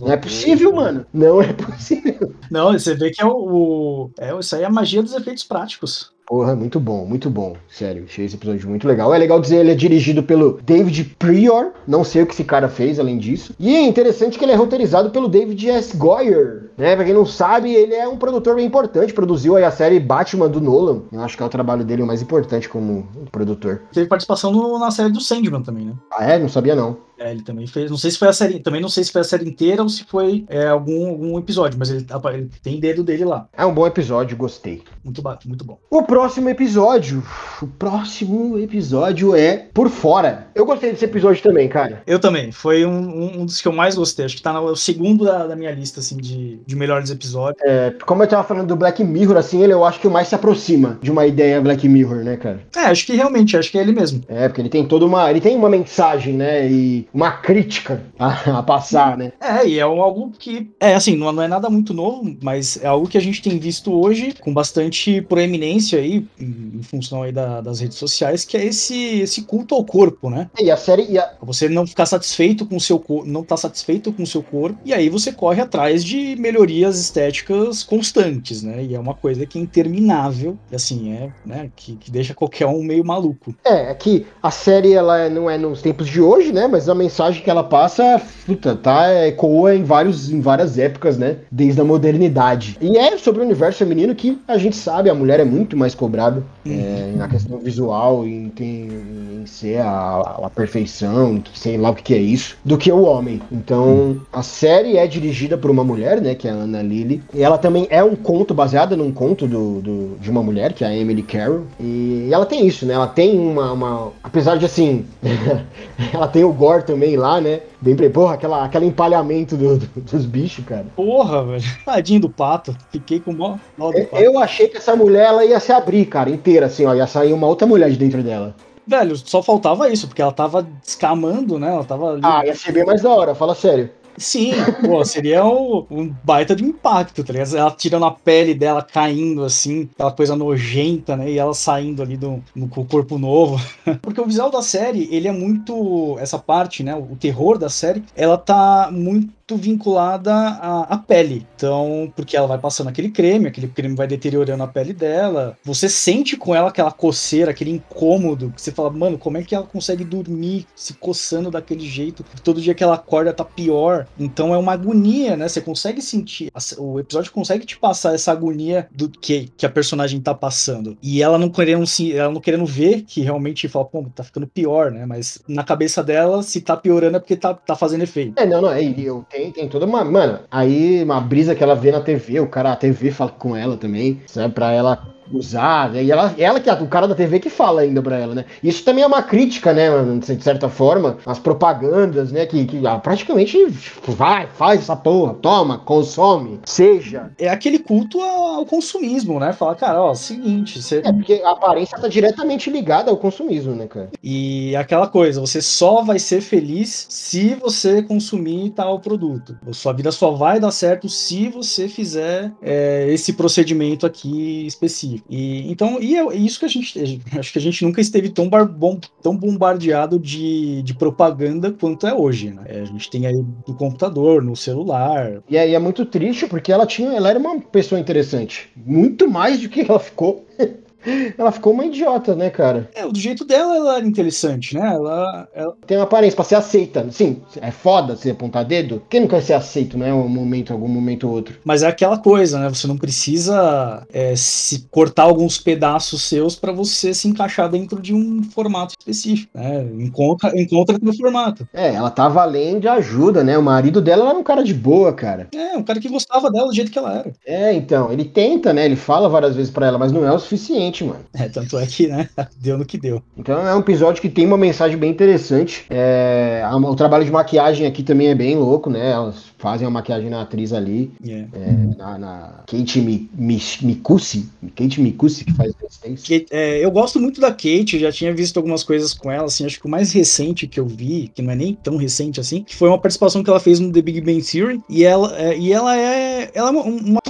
Não é possível, mano. Não é possível. Não, você vê que é o. É, isso aí é a magia dos efeitos práticos. Porra, muito bom, muito bom. Sério, achei esse episódio muito legal. É legal dizer ele é dirigido pelo David Prior. Não sei o que esse cara fez além disso. E é interessante que ele é roteirizado pelo David S. Goyer. Né? Pra quem não sabe, ele é um produtor bem importante. Produziu aí a série Batman do Nolan. Eu acho que é o trabalho dele o mais importante como produtor. Teve participação no, na série do Sandman também, né? Ah, é? Não sabia não. É, ele também fez. Não sei se foi a série. Também não sei se foi a série inteira ou se foi é, algum, algum episódio, mas ele, ele, tem dedo dele lá. É um bom episódio, gostei. Muito, muito bom. O próximo episódio. O próximo episódio é Por Fora. Eu gostei desse episódio também, cara. Eu também. Foi um, um dos que eu mais gostei. Acho que tá no segundo da, da minha lista, assim, de, de melhores episódios. É, como eu tava falando do Black Mirror, assim, ele eu acho que o mais se aproxima de uma ideia Black Mirror, né, cara? É, acho que realmente, acho que é ele mesmo. É, porque ele tem toda uma. Ele tem uma mensagem, né? E uma crítica a, a passar, né? É, e é algo que, é assim, não, não, é nada muito novo, mas é algo que a gente tem visto hoje com bastante proeminência aí, em, em função aí da, das redes sociais, que é esse, esse culto ao corpo, né? E a série... E a... Você não ficar satisfeito com o seu corpo, não tá satisfeito com o seu corpo, e aí você corre atrás de melhorias estéticas constantes, né? E é uma coisa que é interminável, e assim, é, né, que, que deixa qualquer um meio maluco. É, é que a série, ela não é nos tempos de hoje, né? Mas a mensagem que ela passa, puta, tá, ecoa em, vários, em várias épocas, né? Desde a modernidade. E é sobre o universo feminino que a gente sabe, a mulher é muito mais cobrado uhum. é, na questão visual, em, em, em ser a, a, perfeição, sei lá o que, que, é isso, do que o homem. Então, a série é dirigida por uma mulher, né, que é a Ana Lily, e ela também é um conto baseado num conto do, do de uma mulher, que é a Emily Carroll, e ela tem isso, né, ela tem uma, uma apesar de assim, (laughs) ela tem o gore também lá, né, bem, porra, aquela, aquele empalhamento do, do, dos bichos, cara. Porra, velho, tadinho do pato, fiquei com mó, mó do pato. Eu achei que essa mulher, ela ia se abrir, cara, inteira, assim, ó, ia sair uma outra mulher de dentro dela. Velho, só faltava isso, porque ela tava descamando, né? Ela tava ali. Ah, ia ser bem mais da hora, fala sério. Sim, pô, seria um, um, baita de impacto, tá ligado? Ela tirando a pele dela, caindo assim, aquela coisa nojenta, né? E ela saindo ali do, com o corpo novo. (laughs) Porque o visual da série, ele é muito. Essa parte, né? O terror da série, ela tá muito vinculada à, à, pele. Então, porque ela vai passando aquele creme, aquele creme vai deteriorando a pele dela. Você sente com ela aquela coceira, aquele incômodo, que você fala, mano, como é que ela consegue dormir se coçando daquele jeito? Todo dia que ela acorda tá pior. Então é uma agonia, né? Você consegue sentir, o episódio consegue te passar essa agonia do que, que a personagem tá passando. E ela não querendo, ela não querendo ver que realmente fala, pô, tá ficando pior, né? Mas na cabeça dela, se tá piorando é porque tá, tá fazendo efeito. É, não, não, é, eu tem, tem toda uma. Mano, aí uma brisa que ela vê na TV, o cara, a TV fala com ela também, sabe? Pra ela usar, né? E ela, ela que é o cara da TV que fala ainda pra ela, né? Isso também é uma crítica, né, de certa forma, as propagandas, né, que, que ah, praticamente tipo, vai, faz essa porra, toma, consome, seja. É aquele culto ao consumismo, né? Fala, cara, ó, seguinte, você... É porque a aparência tá diretamente ligada ao consumismo, né, cara? E aquela coisa, você só vai ser feliz se você consumir tal produto. Sua vida só vai dar certo se você fizer é, esse procedimento aqui específico. E então, e é isso que a gente acho que a gente nunca esteve tão, bom, tão bombardeado de, de propaganda quanto é hoje, né? A gente tem aí no computador, no celular. E aí é muito triste porque ela tinha, ela era uma pessoa interessante, muito mais do que ela ficou. (laughs) Ela ficou uma idiota, né, cara? É, do jeito dela ela era interessante, né? Ela, ela... Tem uma aparência pra ser aceita. Sim, é foda você apontar dedo. Quem não quer ser aceito, né? Um momento, algum momento ou outro. Mas é aquela coisa, né? Você não precisa é, se cortar alguns pedaços seus para você se encaixar dentro de um formato específico, né? Encontra, encontra no formato. É, ela tava além de ajuda, né? O marido dela era um cara de boa, cara. É, um cara que gostava dela do jeito que ela era. É, então, ele tenta, né? Ele fala várias vezes para ela, mas não é o suficiente mano. É, tanto é que, né, (laughs) deu no que deu. Então é um episódio que tem uma mensagem bem interessante. É, o trabalho de maquiagem aqui também é bem louco, né? Elas fazem a maquiagem na atriz ali. Yeah. É, na, na, Kate Mikusi. Kate Mikusi que faz Kate, é, Eu gosto muito da Kate, eu já tinha visto algumas coisas com ela, assim, acho que o mais recente que eu vi, que não é nem tão recente assim, que foi uma participação que ela fez no The Big Bang Theory, e ela, é, e ela é, ela é uma, uma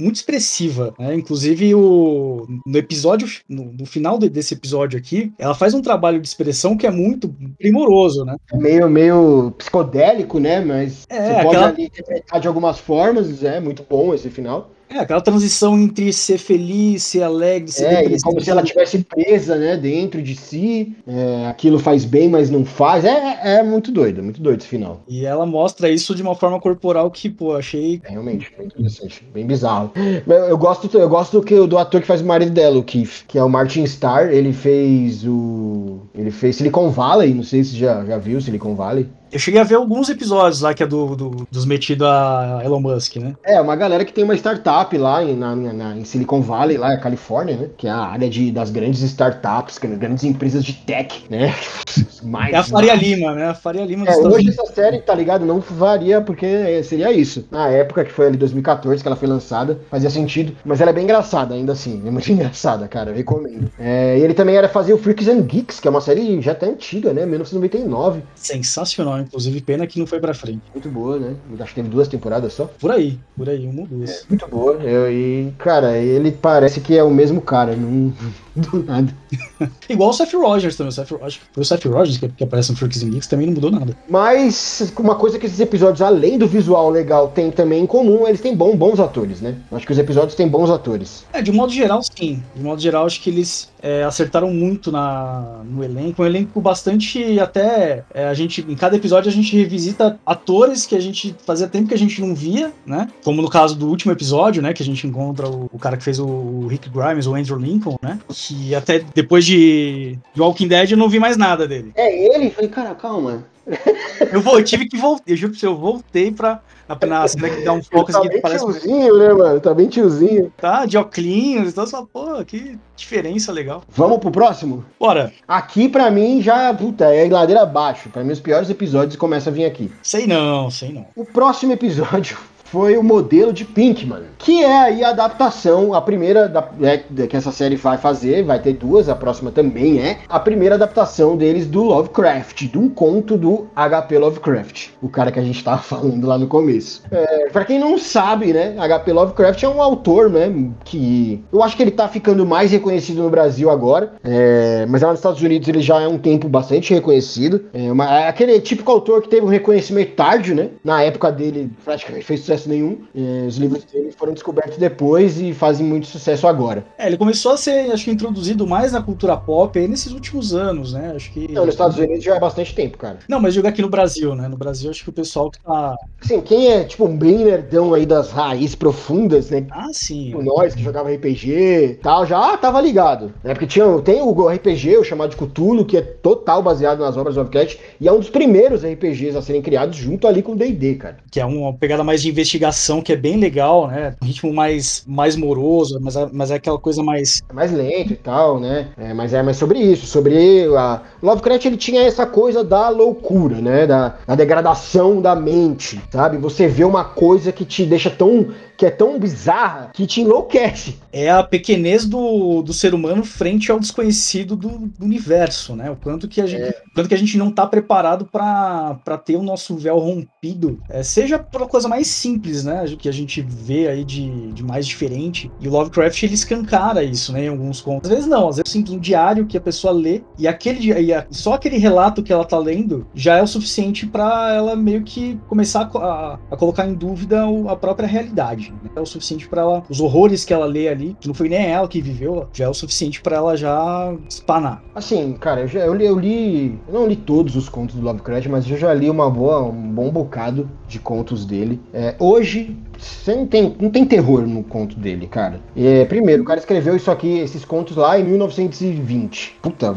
muito expressiva, né? Inclusive o no episódio no, no final de, desse episódio aqui, ela faz um trabalho de expressão que é muito primoroso, né? É meio meio psicodélico, né? Mas é, aquela... ali interpretar de algumas formas, é muito bom esse final. É, aquela transição entre ser feliz, ser alegre, ser é, depressivo. como se ela tivesse presa, né, dentro de si. É, aquilo faz bem, mas não faz. É, é muito doido, muito doido esse final. E ela mostra isso de uma forma corporal que, pô, achei. É, realmente, bem interessante, bem bizarro. Eu, eu gosto, eu gosto do, que, do ator que faz o marido dela, o Keith, que é o Martin Starr. Ele fez o. Ele fez Silicon Valley, não sei se já, já viu Silicon Valley. Eu cheguei a ver alguns episódios lá que é do, do dos metidos a Elon Musk, né? É, uma galera que tem uma startup lá em, na, na, em Silicon Valley, lá na Califórnia, né? Que é a área de, das grandes startups, grandes empresas de tech, né? (laughs) Mais, é a Faria mais. Lima, né? A Faria Lima é, Hoje essa série, tá ligado? Não varia porque seria isso. Na época que foi ali 2014 que ela foi lançada, fazia sentido. Mas ela é bem engraçada, ainda assim. É muito (laughs) engraçada, cara. Eu recomendo. É, e ele também era fazer o Freaks and Geeks, que é uma série já até antiga, né? 1999. Sensacional inclusive, pena que não foi pra frente. Muito boa, né? Acho que teve duas temporadas só. Por aí, por aí, uma ou duas. É, muito boa. Eu, e, cara, ele parece que é o mesmo cara, não. (laughs) Do nada. (laughs) Igual o Seth Rogers também. O Seth, que foi o Seth Rogers que, que aparece no Freaks and Geeks, também não mudou nada. Mas uma coisa que esses episódios, além do visual legal, tem também em comum, eles têm bom, bons atores, né? Acho que os episódios têm bons atores. É, de modo geral, sim. De modo geral, acho que eles é, acertaram muito na, no elenco. Um elenco bastante até. É, a gente, em cada episódio a gente revisita atores que a gente fazia tempo que a gente não via, né? Como no caso do último episódio, né? Que a gente encontra o, o cara que fez o Rick Grimes, o Andrew Lincoln, né? Que até depois de, de Walking Dead eu não vi mais nada dele. É ele? Falei, cara, calma. (laughs) Eu, vou, eu tive que voltar, eu juro pra você, eu voltei pra, na cena que dá um foco tá assim, bem parece tiozinho, né, mano? Tá bem tiozinho. tá de óculos, então só, pô, que diferença legal. Vamos pro próximo? Bora, Aqui, pra mim, já, puta, é ladeira abaixo. Pra mim, os piores episódios começam a vir aqui. sei não, sei não. O próximo episódio (laughs) foi o modelo de Pinkman, que é aí a adaptação, a primeira da, é, que essa série vai fazer, vai ter duas, a próxima também é, a primeira adaptação deles do Lovecraft, de um conto do HP Lovecraft, o cara que a gente tava (laughs) falando lá no começo. É, para quem não sabe, né, HP Lovecraft é um autor, né, que eu acho que ele tá ficando mais reconhecido no Brasil agora, é, mas lá nos Estados Unidos ele já é um tempo bastante reconhecido. É, uma- é aquele típico autor que teve um reconhecimento tardio, né? Na época dele praticamente fez sucesso nenhum. É, os livros dele foram descobertos depois e fazem muito sucesso agora. É, ele começou a ser, acho que, introduzido mais na cultura pop aí nesses últimos anos, né? Acho que. Não, nos Estados Unidos já é bastante tempo, cara. Não, mas jogar aqui no Brasil, né? No Brasil, acho que o pessoal que tá. Assim, quem é, tipo, bem nerdão aí das raízes profundas, né? Ah, sim. Tipo, nós que jogava RPG e tal, já tava ligado. Né? Porque tinha, tem o RPG, o chamado de Cthulhu, que é total baseado nas obras do Lovecraft, e é um dos primeiros RPGs a serem criados junto ali com o D&D, cara. Que é uma pegada mais de investigação, que é bem legal, né? Um ritmo mais, mais moroso, mas, é- mas é aquela coisa mais. É mais lento e tal, né? É, mas é mais sobre isso, sobre a Lovecraft ele tinha essa coisa da loucura, né? Da, da degradação da mente, sabe? Você vê uma coisa que te deixa tão que é tão bizarra que te enlouquece. É a pequenez do, do ser humano frente ao desconhecido do, do universo, né? O quanto que a gente, o quanto que a gente não tá preparado para ter o nosso véu rompido, é, seja pela coisa mais simples, né? Que a gente vê aí de, de mais diferente. E o Lovecraft ele escancara isso, né? Em alguns contos. Às vezes não, às vezes simples um diário que a pessoa lê e aquele e a- só aquele relato que ela tá lendo já é o suficiente para ela meio que começar a, a- a colocar em dúvida a própria realidade. Né? É o suficiente para ela, os horrores que ela lê ali, que não foi nem ela que viveu, já é o suficiente para ela já espanar. Assim, cara, eu, já, eu, li, eu li. Eu não li todos os contos do Lovecraft, mas eu já li uma boa, um bom bocado de contos dele. É, hoje, você não tem, não tem terror no conto dele, cara. É, primeiro, o cara escreveu isso aqui, esses contos lá em 1920. Puta,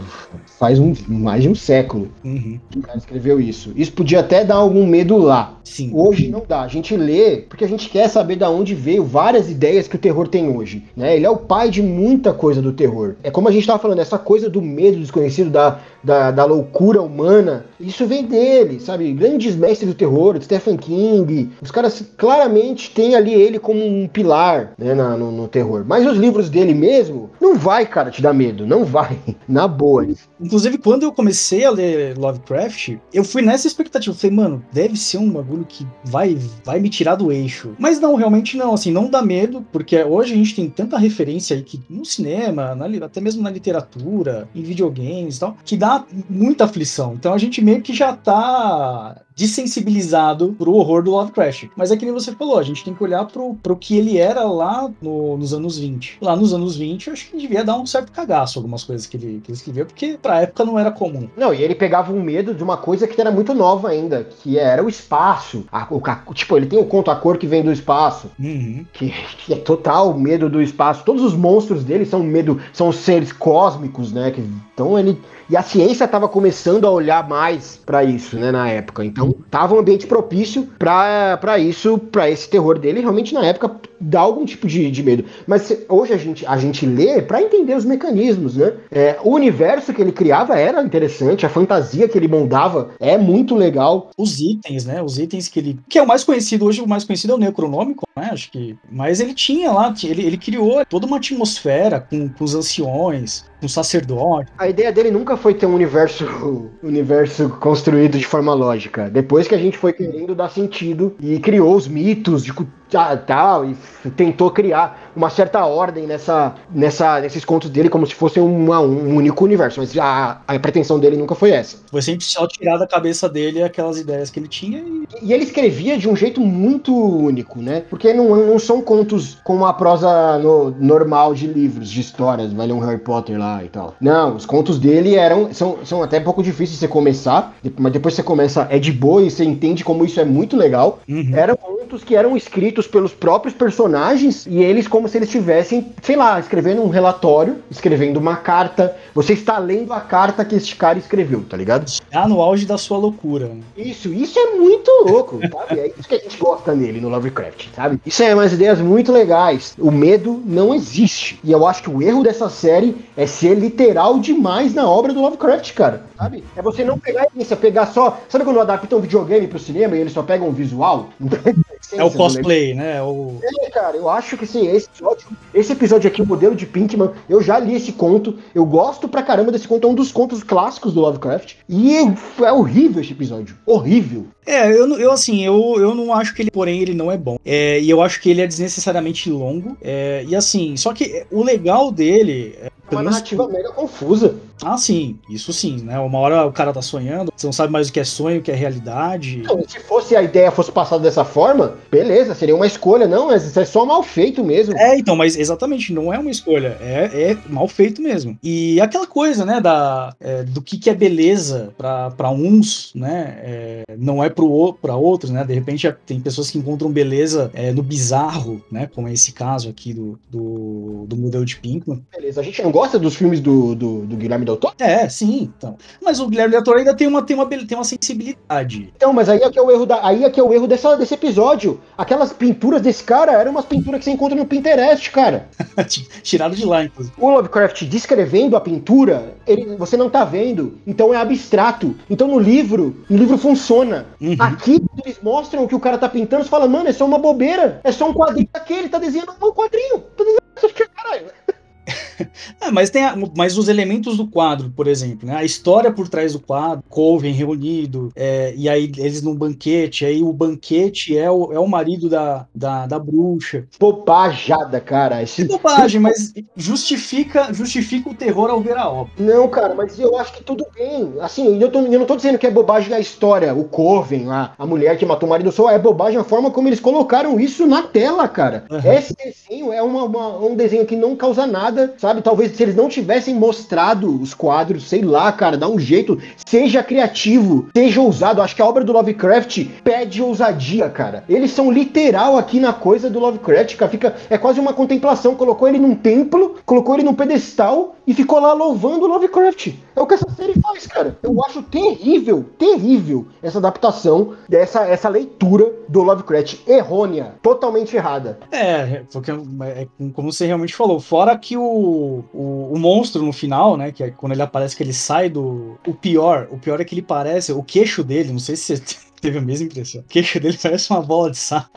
faz um, mais de um século Uhum. que o cara escreveu isso. Isso podia até dar algum medo lá. Sim. Hoje não dá. A gente lê porque a gente quer saber da onde veio várias ideias que o terror tem hoje. Né? Ele é o pai de muita coisa do terror. É como a gente estava falando, essa coisa do medo desconhecido, da, da, da loucura humana. Isso vem dele, sabe? Grandes mestres do terror, Stephen King. Os caras claramente têm ali ele como um pilar né, na- no, no terror. Mas os livros dele mesmo, não vai, cara, te dar medo. Não vai. (laughs) Na boa. Inclusive, quando eu comecei a ler Lovecraft, eu fui nessa expectativa. Eu falei, mano, deve ser um bagulho que vai, vai me tirar do eixo. Mas não, realmente não. Assim, não dá medo, porque hoje a gente tem tanta referência aí que no cinema, na até mesmo na literatura, em videogames e tal, que dá muita aflição. Então a gente meio que já tá desensibilizado pro horror do Lovecraft. Mas é que nem você falou, a gente tem que olhar pro, pro que ele era lá no- nos anos 20. Lá nos anos 20, eu acho que devia dar um certo cagaço algumas coisas que ele, que ele escreveu, porque pra época não era comum. Não, e ele pegava um medo de uma coisa que era muito nova ainda, que era o espaço. A- o ca- tipo, ele tem o conto A Cor que vem do espaço, Uhum. que, que é total medo do espaço. Todos os monstros dele são medo, são seres cósmicos, né? Que, então ele. E a ciência estava começando a olhar mais pra isso, né, na época. Então, tava um ambiente propício pra isso, pra esse terror dele, realmente na época dá algum tipo de, de medo. Mas hoje a gente, a gente lê pra entender os mecanismos, né? É, o universo que ele criava era interessante, a fantasia que ele moldava é muito legal. Os itens, né? Os itens que ele. Que é o mais conhecido hoje, o mais conhecido é o Necronômico, né? Acho que. Mas ele tinha lá, ele, ele criou toda uma atmosfera com, com os anciões, com o sacerdote. A ideia dele nunca foi ter um universo, (laughs) universo construído de forma lógica. Depois que a gente foi querendo dar sentido e criou os mitos de ah, tal e tentou criar. Uma certa ordem nessa, nessa, nesses contos dele, como se fosse uma, um único universo. Mas a, a pretensão dele nunca foi essa. Foi sempre só tirar da cabeça dele aquelas ideias que ele tinha e. E ele escrevia de um jeito muito único, né? Porque não, não são contos com uma prosa no, normal de livros, de histórias, vai ler um Harry Potter lá e tal. Não, os contos dele eram. São, são até um pouco difíceis de você começar, mas depois você começa, é de boa e você entende como isso é muito legal. Uhum. Eram contos que eram escritos pelos próprios personagens e eles como se eles estivessem, sei lá, escrevendo um relatório, escrevendo uma carta. Você está lendo a carta que este cara escreveu, tá ligado? Já no auge da sua loucura. Isso, isso é muito louco, sabe? É isso que a gente gosta nele no Lovecraft, sabe? Isso é umas ideias muito legais. O medo não existe. E eu acho que o erro dessa série é ser literal demais na obra do Lovecraft, cara. Sabe? É você não pegar isso, é pegar só. Sabe quando adaptam um videogame pro cinema e eles só pegam um visual? (laughs) É o cosplay, né? É o... É, cara, eu acho que sim, esse episódio, esse episódio aqui, o modelo de Pinkman, eu já li esse conto, eu gosto pra caramba desse conto, é um dos contos clássicos do Lovecraft, e é horrível esse episódio, horrível. É, eu, eu assim, eu, eu não acho que ele, porém, ele não é bom. É, e eu acho que ele é desnecessariamente longo. É, e assim, só que o legal dele. É, É uma narrativa mega confusa. Ah, sim, isso sim, né? Uma hora o cara tá sonhando, você não sabe mais o que é sonho, o que é realidade. Não, se fosse a ideia fosse passada dessa forma, beleza, seria uma escolha, não, mas isso é só mal feito mesmo. É, então, mas exatamente, não é uma escolha, é, é mal feito mesmo. E aquela coisa, né, da, é, do que, que é beleza pra uns, né, é, não é pra outros, né, de repente tem pessoas que encontram beleza é, no bizarro, né, como é esse caso aqui do, do, do modelo de Pinkman. Beleza, a gente não gosta dos filmes do, do, do Guilherme Del Toro? É, sim, então. Mas o Guilherme Del Toro ainda tem uma, tem uma, tem uma sensibilidade. Então, mas aí é que é o erro, da, aí é que é o erro dessa, desse episódio. Aquelas pinturas desse cara eram umas pinturas que você encontra no Pinterest, cara. (laughs) Tirado de lá, inclusive. O Lovecraft descrevendo a pintura, ele, você não tá vendo, então é abstrato. Então no livro, no livro funciona. Uhum. Aqui eles mostram o que o cara tá pintando, você fala, mano, é só uma bobeira, é só um quadrinho aqui, ele tá desenhando um quadrinho. Tá desenhando... Caralho. É, (laughs) mas tem a- mas os elementos do quadro, por exemplo, né? A história por trás do quadro, Coven reunido, é, e aí eles num banquete, aí o banquete é o, é o marido da, da, da bruxa. Bobajada, cara. É Esse... bobagem, mas justifica, justifica o terror ao ver a obra. Não, cara, mas eu acho que tudo bem. Assim, eu, tô- eu não tô dizendo que é bobagem a história, o Coven, a, a mulher que matou o marido, só é bobagem a forma como eles colocaram isso na tela, cara. Uhum. Esse desenho é uma- uma- um desenho que não causa nada, sabe? Talvez se eles não tivessem mostrado os quadros, sei lá, cara, dá um jeito, seja criativo, seja ousado. Acho que a obra do Lovecraft pede ousadia, cara. Eles são literal aqui na coisa do Lovecraft, cara. Fica, é quase uma contemplação. Colocou ele num templo, colocou ele num pedestal e ficou lá louvando Lovecraft. É o que essa série faz, cara. Eu acho terrível, terrível essa adaptação dessa essa leitura do Lovecraft errônea, totalmente errada. É, porque é como você realmente falou. Fora que o, o, o monstro no final, né? Que é quando ele aparece, que ele sai do. O pior, o pior é que ele parece, o queixo dele, não sei se você teve a mesma impressão. O queixo (laughs) dele parece uma bola de saco.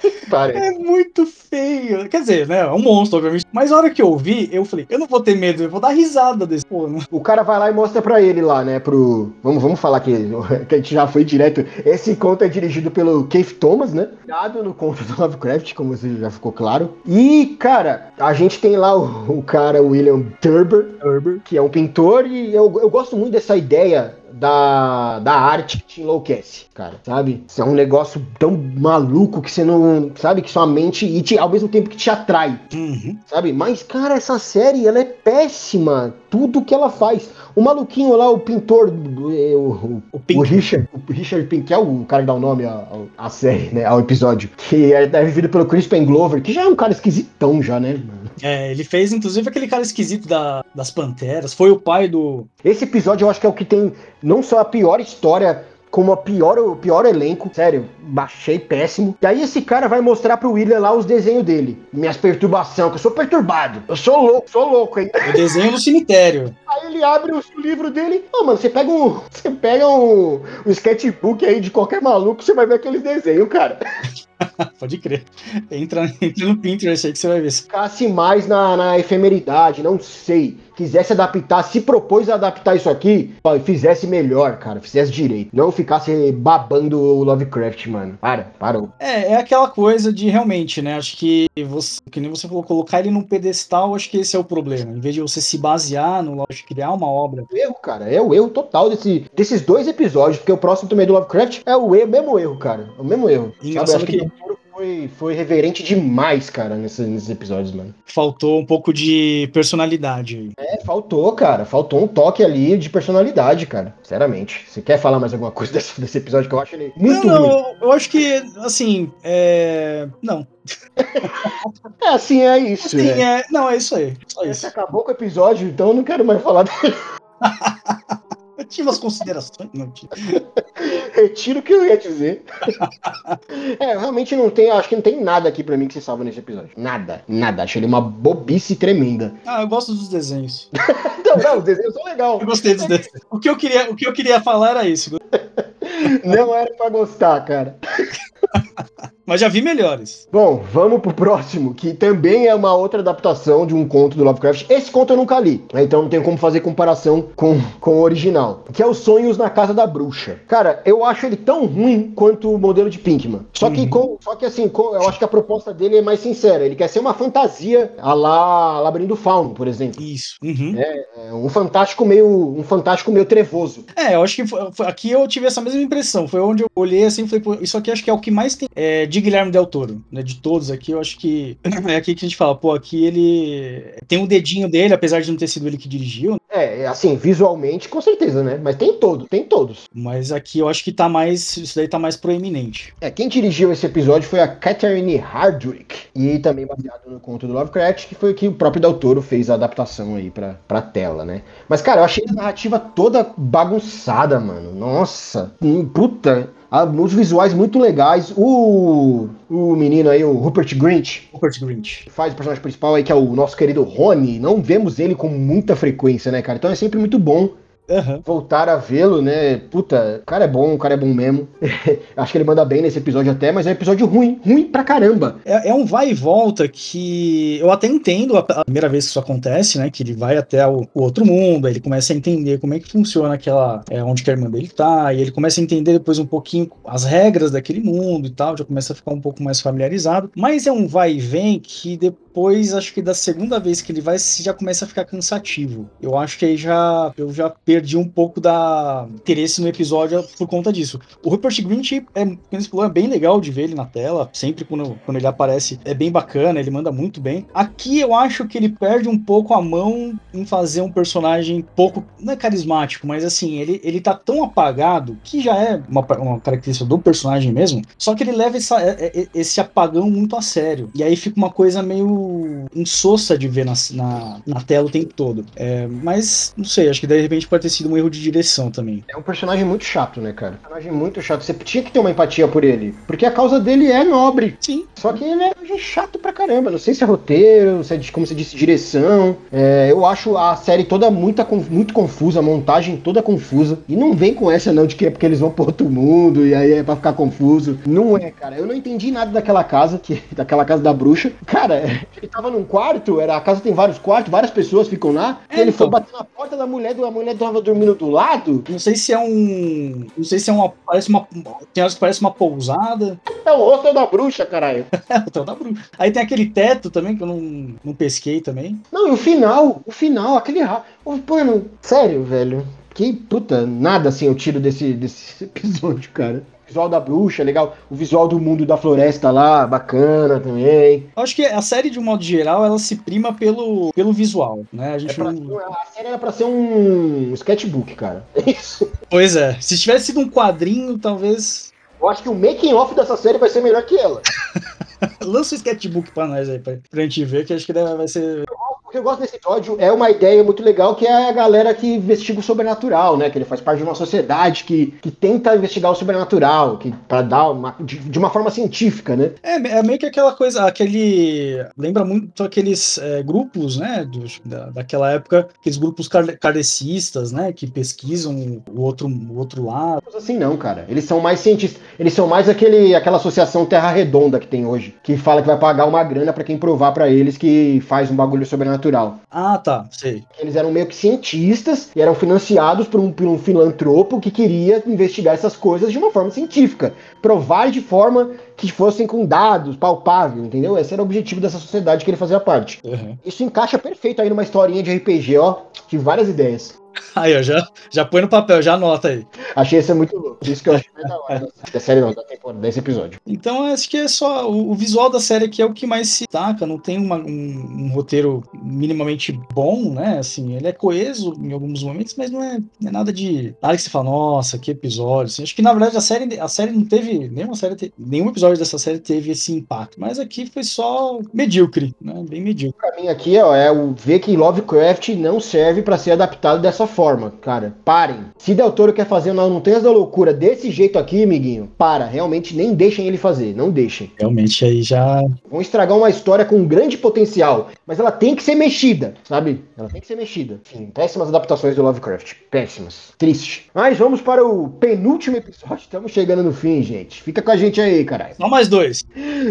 É muito feio. Quer dizer, né? É um monstro, obviamente. Mas na hora que eu vi, eu falei, eu não vou ter medo, eu vou dar risada desse pô, né? O cara vai lá e mostra pra ele lá, né, pro... Vamos, vamos falar que, (laughs) que a gente já foi direto. Esse conto é dirigido pelo Keith Thomas, né? Dado no conto do Lovecraft, como você já ficou claro. E, cara, a gente tem lá o, o cara William Turber, Herbert. que é um pintor, e eu, eu gosto muito dessa ideia da, da arte que te enlouquece, cara, sabe? Isso é um negócio tão maluco que você não. Sabe? Que sua mente. E te- ao mesmo tempo que te atrai Uhum. sabe? Mas, cara, essa série, ela é péssima. Tudo que ela faz. O maluquinho lá, o pintor, é, o, o, o Richard, o Richard Pink, que é o cara que dá o nome à, à série, né? Ao episódio. Que é, é vivido pelo Crispin Glover, que já é um cara esquisitão já, né? mano? É, ele fez, inclusive, aquele cara esquisito da, das Panteras. Foi o pai do. Esse episódio eu acho que é o que tem não só a pior história, como a pior, o pior elenco. Sério, baixei péssimo. E aí esse cara vai mostrar pro William lá os desenhos dele. Minhas perturbações, que eu sou perturbado. Eu sou louco, sou louco, hein? O desenho no cemitério. Aí ele abre o livro dele. Ô, mano, você pega um. (laughs) Você pega um, um sketchbook aí de qualquer maluco, você vai ver aqueles desenhos, cara. (laughs) Pode crer. Entra, entra no Pinterest aí que você vai ver. Ficasse mais na, na efemeridade, não sei. Quisesse adaptar, se propôs a adaptar isso aqui, fizesse melhor, cara, fizesse direito. Não ficasse babando o Lovecraft, mano. Para, parou. É, é aquela coisa de realmente, né? Acho que você, que nem você falou, colocar ele num pedestal, acho que esse é o problema. Em vez de você se basear no Lovecraft, criar uma obra. É o erro, cara, é o erro total desse, desses dois episódios, porque o próximo também é do Lovecraft é o erro, mesmo erro, cara. É o mesmo erro. Sabe? Acho que, que foi, foi reverente demais, cara, nesses, nesses episódios, mano. Faltou um pouco de personalidade. É, faltou, cara. Faltou um toque ali de personalidade, cara. Sinceramente. Você quer falar mais alguma coisa (laughs) desse, desse episódio que eu acho ele muito não, não, ruim? Eu acho que, assim, é... Não. (laughs) é, assim, é isso. Assim, né? é... Não, é isso aí. Só isso. Você acabou com o episódio, então eu não quero mais falar dele. (laughs) Eu tive as considerações. Não, tive. (laughs) Retiro o que eu ia dizer. (laughs) é, realmente não tem. Acho que não tem nada aqui pra mim que se salva nesse episódio. Nada, nada. Acho ele uma bobice tremenda. Ah, eu gosto dos desenhos. (laughs) não, não, os desenhos são legais. Eu gostei dos desenhos. O que eu queria, o que eu queria falar era isso. não era pra gostar, cara. Mas já vi melhores. Bom, vamos pro próximo, que também é uma outra adaptação de um conto do Lovecraft. Esse conto eu nunca li, né? então não tem como fazer comparação com, com o original. Que é Os Sonhos na Casa da Bruxa. Cara, eu acho ele tão ruim quanto o modelo de Pinkman. Só que, uhum. com, só que assim, com, eu acho que a proposta dele é mais sincera. Ele quer ser uma fantasia a lá Labirinto Fauno, por exemplo. Isso. Uhum. É, é, um fantástico meio um fantástico meio trevoso. É, eu acho que foi, foi, aqui eu tive essa mesma impressão. Foi onde eu olhei assim e falei, pô, isso aqui acho que é o que mais tem é, de Guilherme Del Toro, né? De todos aqui, eu acho que (clears throat) é aqui que a gente fala, pô, aqui ele tem um dedinho dele, apesar de não ter sido ele que dirigiu. É, assim, visualmente, com certeza, né? Mas tem todo, tem todos. Mas aqui eu acho que tá mais. Isso daí tá mais proeminente. É, quem dirigiu esse episódio foi a Catherine Hardwick. E também baseado no conto do Lovecraft, que foi que o próprio Del Toro fez a adaptação aí pra, pra tela, né? Mas, cara, eu achei a narrativa toda bagunçada, mano. Nossa, puta. Ah, uns visuais muito legais. O, o menino aí, o Rupert Grint. Rupert Grint. Faz o personagem principal aí, que é o nosso querido Rony. Não vemos ele com muita frequência, né, cara? Então é sempre muito bom Uhum. Voltar a vê-lo, né? Puta, o cara é bom, o cara é bom mesmo. (laughs) Acho que ele manda bem nesse episódio até, mas é um episódio ruim, ruim pra caramba. É, é um vai e volta que eu até entendo a, a, primeira vez que isso acontece, né? Que ele vai até o, o, outro mundo, aí ele começa a entender como é que funciona aquela. É, onde que a irmã dele tá, e ele começa a entender depois um pouquinho as regras daquele mundo e tal, já começa a ficar um pouco mais familiarizado. Mas é um vai e vem que depois, acho que da segunda vez que ele vai, já começa a ficar cansativo. Eu acho que aí já. Eu já perdi um pouco da interesse no episódio por conta disso. O Rupert Grint é, é bem legal de ver ele na tela, sempre quando, quando ele aparece é bem bacana, ele manda muito bem. Aqui eu acho que ele perde um pouco a mão em fazer um personagem pouco, não é carismático, mas assim, ele, ele tá tão apagado, que já é uma, uma característica do personagem mesmo, só que ele leva essa, é, é, esse apagão muito a sério. E aí fica uma coisa meio insossa de ver na, na, na tela o tempo todo. É, mas, não sei, acho que de repente pode ter sido um erro de direção também. É um personagem muito chato, né, cara? Um personagem muito chato. Você tinha que ter uma empatia por ele. Porque a causa dele é nobre. Sim. Só que ele é chato pra caramba. Não sei se é roteiro, se é, como você disse, direção. É, eu acho a série toda muito, muito confusa, a montagem toda confusa. E não vem com essa, não, de que é porque eles vão pro outro mundo e aí é pra ficar confuso. Não é, cara. Eu não entendi nada daquela casa, que, daquela casa da bruxa. Cara, ele tava num quarto, era, a casa tem vários quartos, várias pessoas ficam lá. É, ele então. foi bater na porta da mulher, a mulher tava dormindo do lado. Não sei se é um. Não sei se é uma. Parece uma. Tem horas que parece uma pousada. É o rosto da bruxa, caralho. (laughs) é o hotel da bruxa. Aí tem aquele teto também, que eu não, não pesquei também. Não, e o final, o final, aquele. Mano, sério, velho. Que puta, nada assim eu tiro desse, desse (laughs) episódio, cara visual da bruxa, legal. O visual do mundo da floresta lá, bacana também. Eu acho que a série, de um modo geral, ela se prima pelo, pelo visual, né? A, gente é pra, não... a série era pra ser um sketchbook, cara. (laughs) É isso. Pois é. Se tivesse sido um quadrinho, talvez. Eu acho que o making off dessa série vai ser melhor que ela. (laughs) Lança o um sketchbook pra nós aí, pra, pra gente ver, que acho que vai ser que eu gosto desse episódio é uma ideia muito legal, que é a galera que investiga o sobrenatural, né? Que ele faz parte de uma sociedade que, que tenta investigar o sobrenatural, que para dar uma, de, de, uma forma científica, né? É, é meio que aquela coisa, aquele. Lembra muito aqueles é, grupos, né? Dos, da, daquela época, aqueles grupos kardecistas, né? Que pesquisam o outro, o outro lado. Assim, não, cara. Eles são mais cientistas. Eles são mais aquele, aquela associação Terra Redonda que tem hoje, que fala que vai pagar uma grana para quem provar para eles que faz um bagulho sobrenatural sobrenatural. Ah, tá, sei. Eles eram meio que cientistas e eram financiados por um, por um filantropo que queria investigar essas coisas de uma forma científica. Provar de forma que fossem com dados palpáveis, entendeu? Esse era o objetivo dessa sociedade que ele fazia parte. Uhum. Isso encaixa perfeito aí numa historinha de RPG, ó. De várias ideias. Aí, ó, já, já põe no papel, já anota aí. Achei isso muito louco. Isso que eu achei mais da hora da série, não, da temporada, desse episódio. Então, acho que é só. O, o visual da série aqui é o que mais se destaca. Não tem uma- um, um roteiro minimamente bom, né? Assim, ele é coeso em alguns momentos, mas não é, não é nada de. Nada que você fala, nossa, que episódio. assim. acho que, na verdade, a série, a série não teve. Nenhuma série te- nenhum episódio dessa série teve esse impacto. Mas aqui foi só medíocre, né? Bem medíocre. Pra mim aqui, ó, é o ver que Lovecraft não serve pra ser adaptado dessa forma, cara. Parem. Se Del Toro quer fazer não, tem da loucura desse jeito aqui, amiguinho, para. Realmente nem deixem ele fazer, não deixem. Realmente aí já. Vão estragar uma história com um grande potencial, mas ela tem que ser mexida, sabe? Ela tem que ser mexida. Enfim, péssimas adaptações do Lovecraft. Péssimas. Triste. Mas vamos para o penúltimo episódio. Estamos chegando no fim, gente. Fica com a gente aí, caralho. Só mais dois.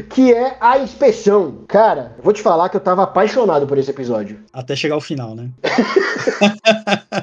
Que é a inspeção. Cara, eu vou te falar que eu tava apaixonado por esse episódio. Até chegar ao final, né? (laughs)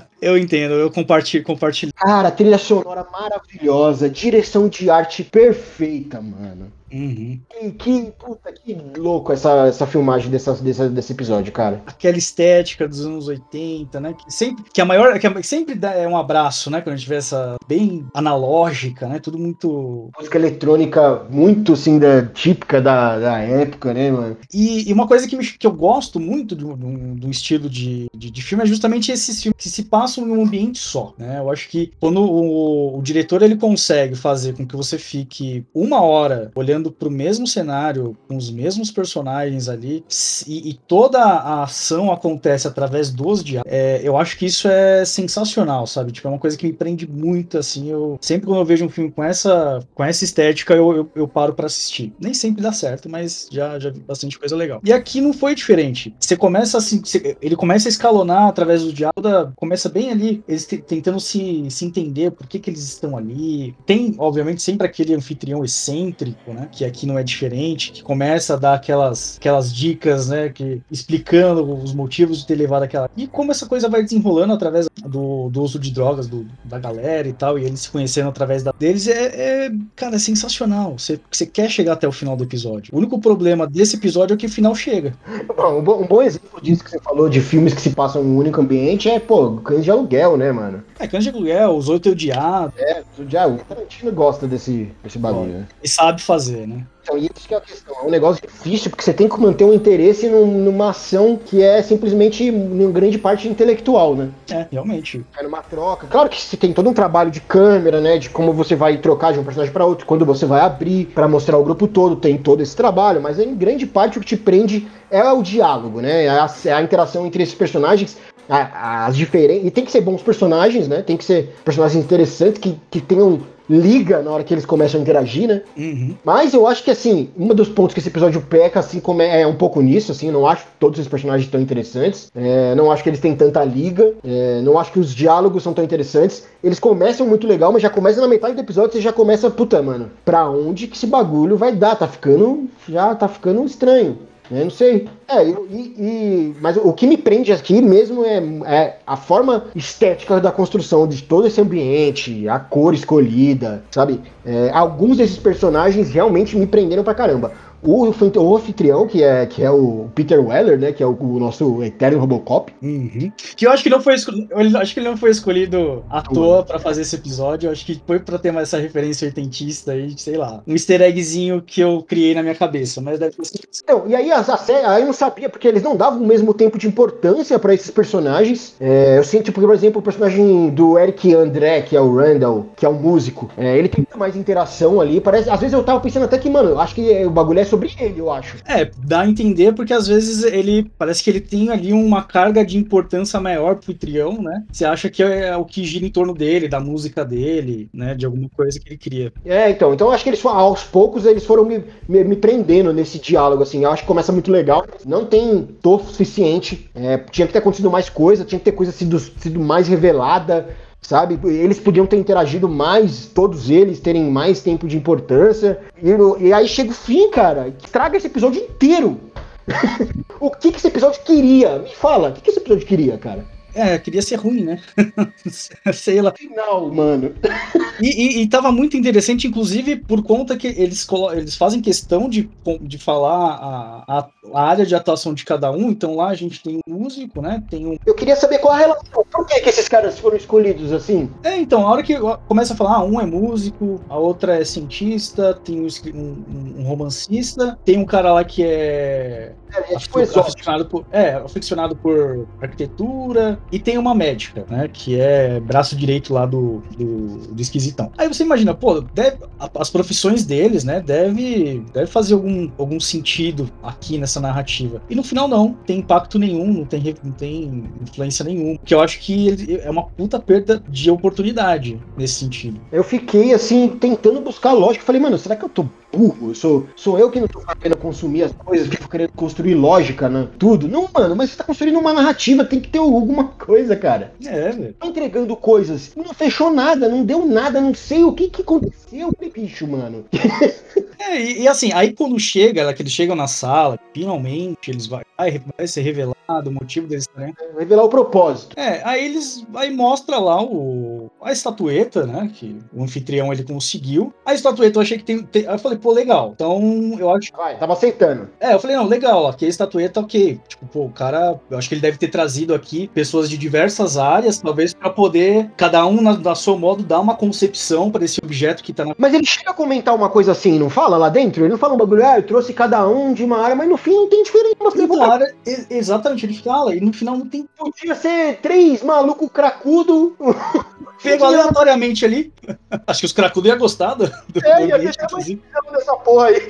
(laughs) eu entendo, eu compartilho, compartilho. Cara, trilha sonora maravilhosa, direção de arte perfeita, mano. Uhum. Que, que puta, que louco essa, essa filmagem dessa, dessa, desse episódio, cara. aquela estética dos anos 80, né? Que sempre, que a maior, que a- sempre dá é um abraço, né? Quando a gente vê essa bem analógica, né? Tudo muito. Música eletrônica muito, assim, da, típica da, da época, né, mano? E, e uma coisa que, me- que eu gosto muito do, do, do estilo de, de, de filme é justamente esses filmes que se passam em um ambiente só, né? Eu acho que quando o, o diretor ele consegue fazer com que você fique uma hora olhando para o mesmo cenário, com os mesmos personagens ali, e, e toda a ação acontece através dos diálogos, é, eu acho que isso é sensacional, sabe? Tipo, é uma coisa que me prende muito, assim. Eu sempre quando eu vejo um filme com essa, com essa estética, eu, eu, eu paro para assistir. Nem sempre dá certo, mas já, já vi bastante coisa legal. E aqui não foi diferente. Você começa assim, você- ele começa a escalonar através do diálogo, da- começa bem ali, eles te- tentando se, se entender por que, que eles estão ali. Tem, obviamente, sempre aquele anfitrião excêntrico, né? Que aqui não é diferente, que começa a dar aquelas, aquelas dicas, né? Que, explicando os motivos de ter levado aquela. E como essa coisa vai desenrolando através do, do uso de drogas do, da galera e tal, e eles se conhecendo através da, deles, é, é, cara, é sensacional. Você, quer chegar até o final do episódio. O único problema desse episódio é que o final chega. Um, bom, um bom exemplo disso que você falou de filmes que se passam em um único ambiente é, pô, Cães de Aluguel, né, mano? É, Cães de Aluguel, Os Oito Odiados, É, o já- o Tarantino gosta desse, desse bagulho, né? e sabe fazer, né? Então, e isso que é a questão. É um negócio difícil, porque você tem que manter um interesse num- numa ação que é simplesmente, em grande parte, intelectual, né? É, realmente. É numa troca. Claro que você tem todo um trabalho de câmera, né? De como você vai trocar de um personagem para outro, quando você vai abrir pra mostrar o grupo todo, tem todo esse trabalho, mas em grande parte o que te prende é o diálogo, né? É a, é a interação entre esses personagens. As diferentes. E tem que ser bons personagens, né? Tem que ser personagens interessantes que, que tenham liga na hora que eles começam a interagir, né? Uhum. Mas eu acho que, assim, um dos pontos que esse episódio peca, assim, como é, é um pouco nisso, assim, eu não acho todos esses personagens tão interessantes, é, não acho que eles têm tanta liga, é, não acho que os diálogos são tão interessantes. Eles começam muito legal, mas já começa na metade do episódio, você já começa, puta, mano, pra onde que esse bagulho vai dar? Tá ficando, já tá ficando estranho. Né? não sei. É, e- e- mas o que me prende aqui mesmo é, é a forma estética da construção de todo esse ambiente, a cor escolhida, sabe? É, alguns desses personagens realmente me prenderam pra caramba. O, o anfitrião, que é, que é o Peter Weller, né? Que é o, o nosso eterno Robocop. Uhum. Que eu acho que não foi. Eu acho que ele não foi escolhido à toa pra fazer esse episódio. Eu acho que foi pra ter mais essa referência oitentista aí, sei lá. Um easter eggzinho que eu criei na minha cabeça. Mas deve ter sido. Então, e aí a, a série, aí eu não sabia, porque eles não davam o mesmo tempo de importância pra esses personagens. É, eu sinto, porque, por exemplo, o personagem do Eric André, que é o Randall, que é o músico, é, ele tem mais interação ali. Parece, às vezes eu tava pensando até que, mano, eu acho que o bagulho é sobre ele, eu acho. É, dá a entender porque às vezes ele parece que ele tem ali uma carga de importância maior pro Trião, né? Você acha que é o que gira em torno dele, da música dele, né? De alguma coisa que ele cria. É, então, então eu acho que eles foram- aos poucos eles foram me, me, me prendendo nesse diálogo, assim. Eu acho que começa muito legal. Não tem tofo suficiente. é, tinha que ter acontecido mais coisa, tinha que ter coisa sido, sido mais revelada, sabe? Eles podiam ter interagido mais, todos eles terem mais tempo de importância. E, e aí chega o fim, cara, estraga esse episódio inteiro. (laughs) o que, que esse episódio queria? Me fala, o que, que esse episódio queria, cara? É, queria ser ruim, né? (laughs) Sei lá. Final, mano. E, e, e, tava muito interessante, inclusive, por conta que eles, eles fazem questão de, de falar a, a, a, área de atuação de cada um. Então lá a gente tem um músico, né? Tem um. Eu queria saber qual a relação. Por que, que esses caras foram escolhidos assim? É, então, a hora que começa a falar, ah, um é músico, a outra é cientista, tem um, um, um romancista, tem um cara lá que é. É, é tipo aficionado por, é, aficionado por arquitetura, e tem uma médica, né? Que é braço direito lá do, do, do esquisitão. Aí você imagina, pô, deve, as profissões deles, né? Deve, deve fazer algum, algum sentido aqui nessa narrativa. E no final não, tem impacto nenhum, não tem, não tem influência nenhuma. Que eu acho que é uma puta perda de oportunidade nesse sentido. Eu fiquei assim, tentando buscar lógica. Falei, mano, será que eu tô burro? Sou, sou eu que não tô sabendo consumir as coisas, que tô querendo construir lógica, né? Tudo. Não, mano, mas você tá construindo uma narrativa, tem que ter alguma (laughs) coisa, cara. É, velho. Tá entregando coisas. Não fechou nada, não deu nada, não sei o que que aconteceu, bicho, mano. (laughs) É, e, e, assim, aí quando chega, que eles chegam na sala, finalmente eles vai, vai ser revelado o motivo deles estarem. É, revelar o propósito. É, aí eles. Aí mostra lá o, a estatueta, né? Que o anfitrião ele conseguiu. A estatueta eu achei que tem. tem aí eu falei, pô, legal. Então eu acho. Vai, tava aceitando. É, eu falei, não, legal, aqui a estatueta, ok. Tipo, pô, o cara. Eu acho que ele deve ter trazido aqui pessoas de diversas áreas, talvez para poder, cada um na, na seu modo, dar uma concepção para esse objeto que tá na. Mas ele chega a comentar uma coisa assim, não fala lá dentro? Ele não fala um bagulho, ah, eu trouxe cada um de uma área, mas no fim não tem diferença. Uma área, exatamente, ele fala, e no final não tem. Podia ser três maluco cracudo. (laughs) Pego aleatoriamente ali. Acho que os cracudos iam gostar do, do é, ia ter dessa porra aí.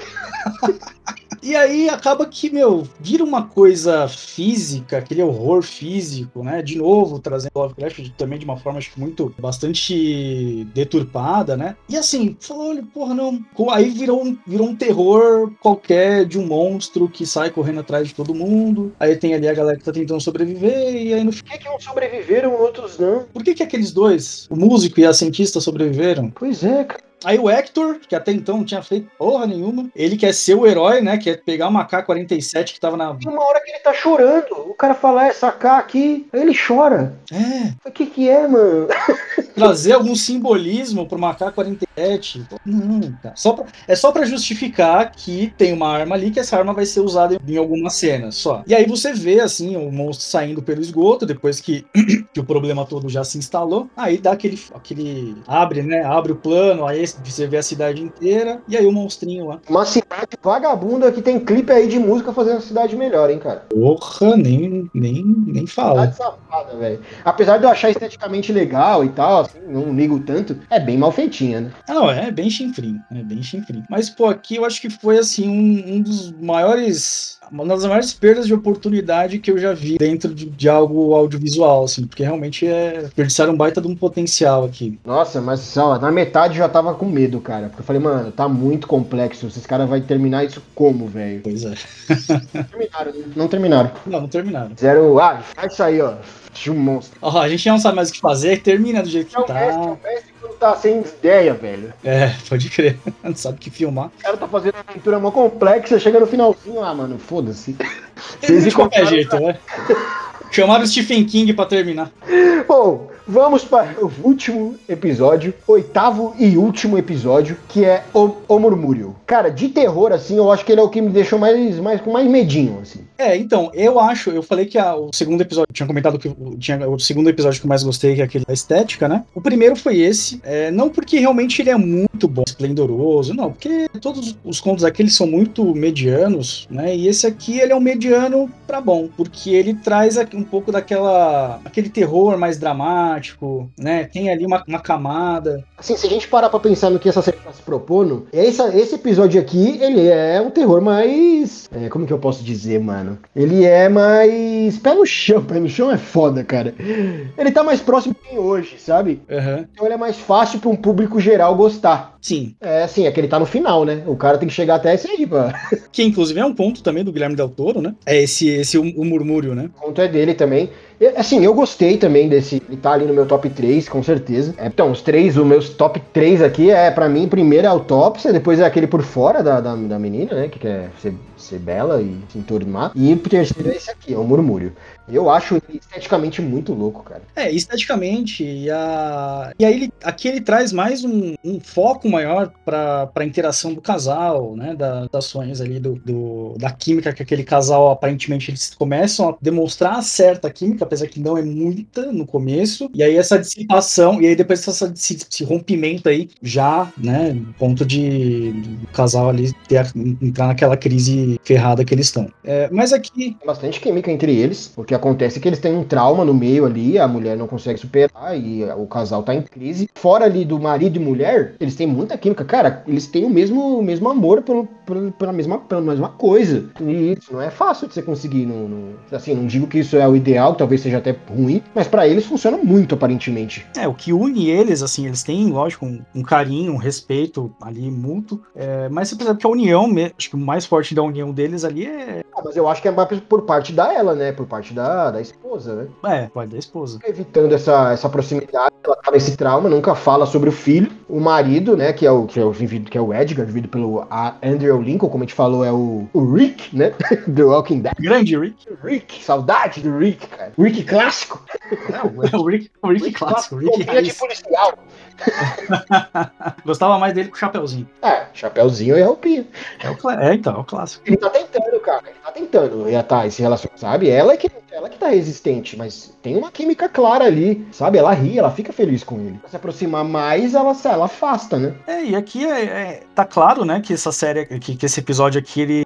(laughs) E aí acaba que, meu, vira uma coisa física, aquele horror físico, né? De novo, trazendo Lovecraft também de uma forma, acho que muito, bastante deturpada, né? E assim, falou, porra, não. Aí virou um, virou um terror qualquer de um monstro que sai correndo atrás de todo mundo. Aí tem ali a galera que tá tentando sobreviver, e aí no Por que, que uns sobreviveram, outros não? Por que, que aqueles dois, o músico e a cientista, sobreviveram? Pois é, cara. Aí o Hector, que até então não tinha feito porra nenhuma, ele quer ser o herói, né? Quer pegar uma K-47 que tava na. Tem uma hora que ele tá chorando. O cara fala, é, essa K aqui. Aí ele chora. É. O que que é, mano? (laughs) Trazer algum simbolismo pro uma K-47. Não, cara. Só pra... É só para justificar que tem uma arma ali, que essa arma vai ser usada em alguma cena só. E aí você vê, assim, o monstro saindo pelo esgoto, depois que, (clears throat) que o problema todo já se instalou. Aí dá aquele, aquele. Abre, né? Abre o plano, aí você vê a cidade inteira e aí o monstrinho lá. Uma cidade vagabunda que tem clipe aí de música fazendo a cidade melhor, hein, cara? Porra, nem, nem, nem fala. Cidade safada, velho. Apesar de eu achar esteticamente legal e tal, assim, não ligo tanto, é bem mal feitinha, né? Ah, não, é bem chinfrim, é bem chinfrim. Mas, pô, aqui eu acho que foi, assim, um, um dos maiores uma das maiores perdas de oportunidade que eu já vi dentro de, de algo audiovisual, assim, porque realmente é desperdiçaram um baita de um potencial aqui. Nossa, mas ó, na metade já tava com medo, cara. Porque eu falei, mano, tá muito complexo. Esses caras vão terminar isso como, velho? Pois é. (laughs) terminaram, não terminaram. Não, não terminaram. Zero. Ah, faz isso aí, ó. Um monstro. A gente não sabe mais o que fazer, termina do jeito que tá. Mestre, o mestre tá sem ideia, velho. É, pode crer. (laughs) Não sabe o que filmar. O cara tá fazendo uma aventura mó complexa, chega no finalzinho, ah, mano, foda-se. (laughs) Vocês de qualquer jeito, né? Chamaram o Stephen King pra terminar. Bom, Vamos para o último episódio, oitavo e último episódio, que é o, o Murmúrio. Cara, de terror, assim, eu acho que ele é o que me deixou mais, mais com mais medinho, assim. É, então, eu acho, eu falei que a, o segundo episódio, tinha comentado que tinha o segundo episódio que eu mais gostei, que é aquele da estética, né? O primeiro foi esse, é, não porque realmente ele é muito bom, esplendoroso, não, porque todos os contos aqui são muito medianos, né? E esse aqui, ele é um mediano pra bom, porque ele traz um pouco daquela, aquele terror mais dramático, né? Tem ali uma, uma camada. Assim, se a gente parar pra pensar no que essa série tá se propondo, essa, esse episódio aqui, ele é um terror mais. É, como que eu posso dizer, mano? Ele é mais. Pé no chão, pé no chão é foda, cara. Ele tá mais próximo que hoje, sabe? Uhum. Então ele é mais fácil pra um público geral gostar. Sim. É, assim, é que ele tá no final, né? O cara tem que chegar até esse aí, pô. Que inclusive é um ponto também do Guilherme Del Toro, né? É esse, esse o, o murmúrio, né? O ponto é dele também. Assim, eu gostei também desse. Ele tá ali no meu top 3, com certeza. É, então, os três, os meus top 3 aqui é, pra mim, primeiro é a autópsia, depois é aquele por fora da, da, da menina, né? Que quer ser, ser bela e se enturmar. E o terceiro é esse aqui, é o murmúrio. Eu acho esteticamente muito louco, cara. É, esteticamente, e, a... e aí ele, aqui ele traz mais um, um foco maior para a interação do casal, né? Da, das ações ali, do, do- da química que aquele casal, aparentemente, eles começam a demonstrar certa química, apesar que não é muita no começo, e aí essa dissipação, e aí depois essa, esse, esse rompimento aí, já, né? no Ponto de do casal ali ter, entrar naquela crise ferrada que eles estão. É, mas aqui, Tem bastante química entre eles. O que acontece é que eles têm um trauma no meio ali, a mulher não consegue superar e o casal tá em crise. Fora ali do marido e mulher, eles têm muita química. Cara, eles têm o mesmo, o mesmo amor pelo, pelo- pela, mesma, pela mesma coisa. E isso não é fácil de você conseguir. No, no- assim, não digo que isso é o ideal, talvez seja até ruim, mas pra eles funciona muito, aparentemente. É, o que une eles, assim, eles têm, lógico, um, um carinho, um respeito ali mútuo, é, mas você percebe que a união, acho que o mais forte da união deles ali é, Ah, mas eu acho que é mais por parte da ela, né? Por parte da, da esposa, né? é, pai da esposa. evitando essa, essa proximidade, ela tá nesse trauma, nunca fala sobre o filho. O marido, né, que é o, que é o, que é o Edgar, vivido pelo a- Andrew Lincoln, como a gente falou, é o, o Rick, né, (laughs) do Walking Dead. Grande Rick. Rick, saudade do Rick, cara. Rick clássico. É, o, é o Rick, Rick clássico, Rick roupinha de policial. (laughs) Gostava mais dele com o Chapeuzinho. É, chapéuzinho e roupinha. É, o, é, então, é o clássico. Ele tá tentando, cara. Ele tá tentando reatar esse relacionamento, sabe? Ela é que, ela que tá resistente, mas tem uma química clara ali, sabe? Ela ri, ela fica feliz com ele. Se aproximar mais, ela, ela afasta, né? É, e aqui é, é- tá claro, né, que essa série, que, que esse episódio aqui, ele,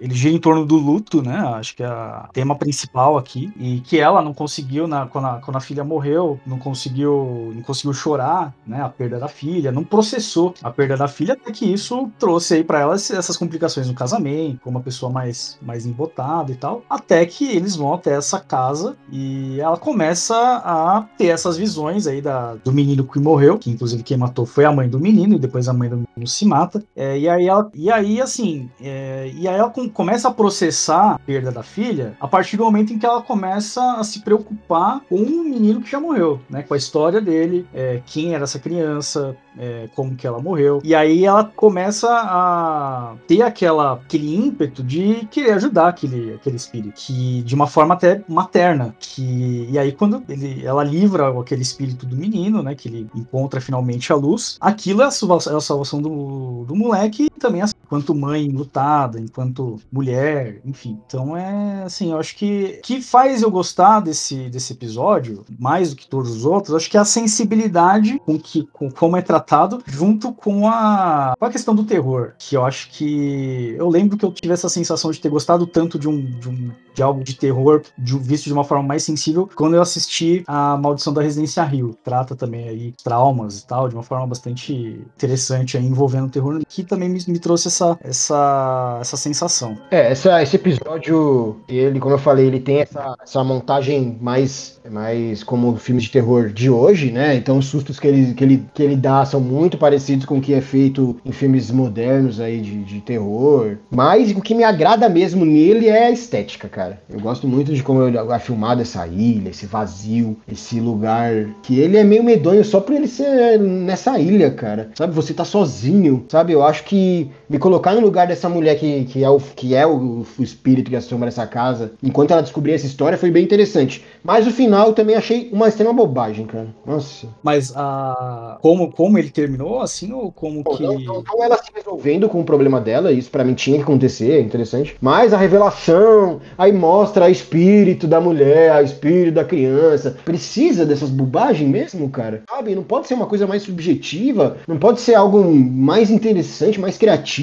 ele gira em torno do luto, né, acho que é o tema principal aqui, e que ela não conseguiu, na, quando, a, quando a filha morreu, não conseguiu, não conseguiu chorar, né, a perda da filha, não processou a perda da filha, até que isso trouxe aí pra ela essas complicações no casamento, como uma pessoa mais, mais embotada e tal, até que eles vão até essa casa e ela começa a ter essas visões aí da, do menino que morreu, que inclusive quem matou foi a mãe do menino, e depois a mãe do menino se mata. É, e, aí ela, e aí, assim, é, e aí ela com- começa a processar a perda da filha a partir do momento em que ela começa a se preocupar com o menino que já morreu, né? Com a história dele, é, quem era essa criança, é, como que ela morreu. E aí ela começa a ter aquela, aquele ímpeto de querer ajudar aquele, aquele espírito, que de uma forma até materna. Que, e aí quando ele, ela livra aquele espírito do menino, né, que ele encontra finalmente a luz, aquilo é a salvação, é a salvação do, do moleque e também assim, enquanto mãe lutada, enquanto mulher, enfim. Então é assim, eu acho que que faz eu gostar desse, desse episódio, mais do que todos os outros, acho que é a sensibilidade com que com como é tratado junto com a, com a questão do terror, que eu acho que eu lembro que eu tive essa sensação de ter gostado tanto de um, de, um, de algo de terror de, visto de uma forma mais sensível quando eu assisti a Maldição da Residência Rio. Trata também aí traumas e tal, de uma forma bastante interessante aí, envolvendo o terror, que também me, me trouxe essa, essa, essa sensação. É, essa, esse episódio, ele, como eu falei, ele tem essa, essa montagem mais, mais como filmes de terror de hoje, né? Então os sustos que ele, que, ele, que ele dá são muito parecidos com o que é feito em filmes modernos aí de, de terror. Mas o que me agrada mesmo nele é a estética, cara. Eu gosto muito de como é filmado essa ilha, esse vazio, esse lugar. Que ele é meio medonho só por ele ser nessa ilha, cara. Sabe, você tá sozinho, sabe? Eu acho que me colocar no lugar dessa mulher que, que é, o, que é o, o espírito que assombra essa casa, enquanto ela descobria essa história, foi bem interessante. Mas o final eu também achei uma extrema bobagem, cara. Nossa. Mas a como, como ele terminou, assim, ou como Bom, que. Não, não, não ela se resolvendo com o problema dela, isso pra mim tinha que acontecer, é interessante. Mas a revelação, aí mostra o espírito da mulher, o espírito da criança. Precisa dessas bobagens mesmo, cara? Sabe? Não pode ser uma coisa mais subjetiva, não pode ser algo mais interessante, mais criativo.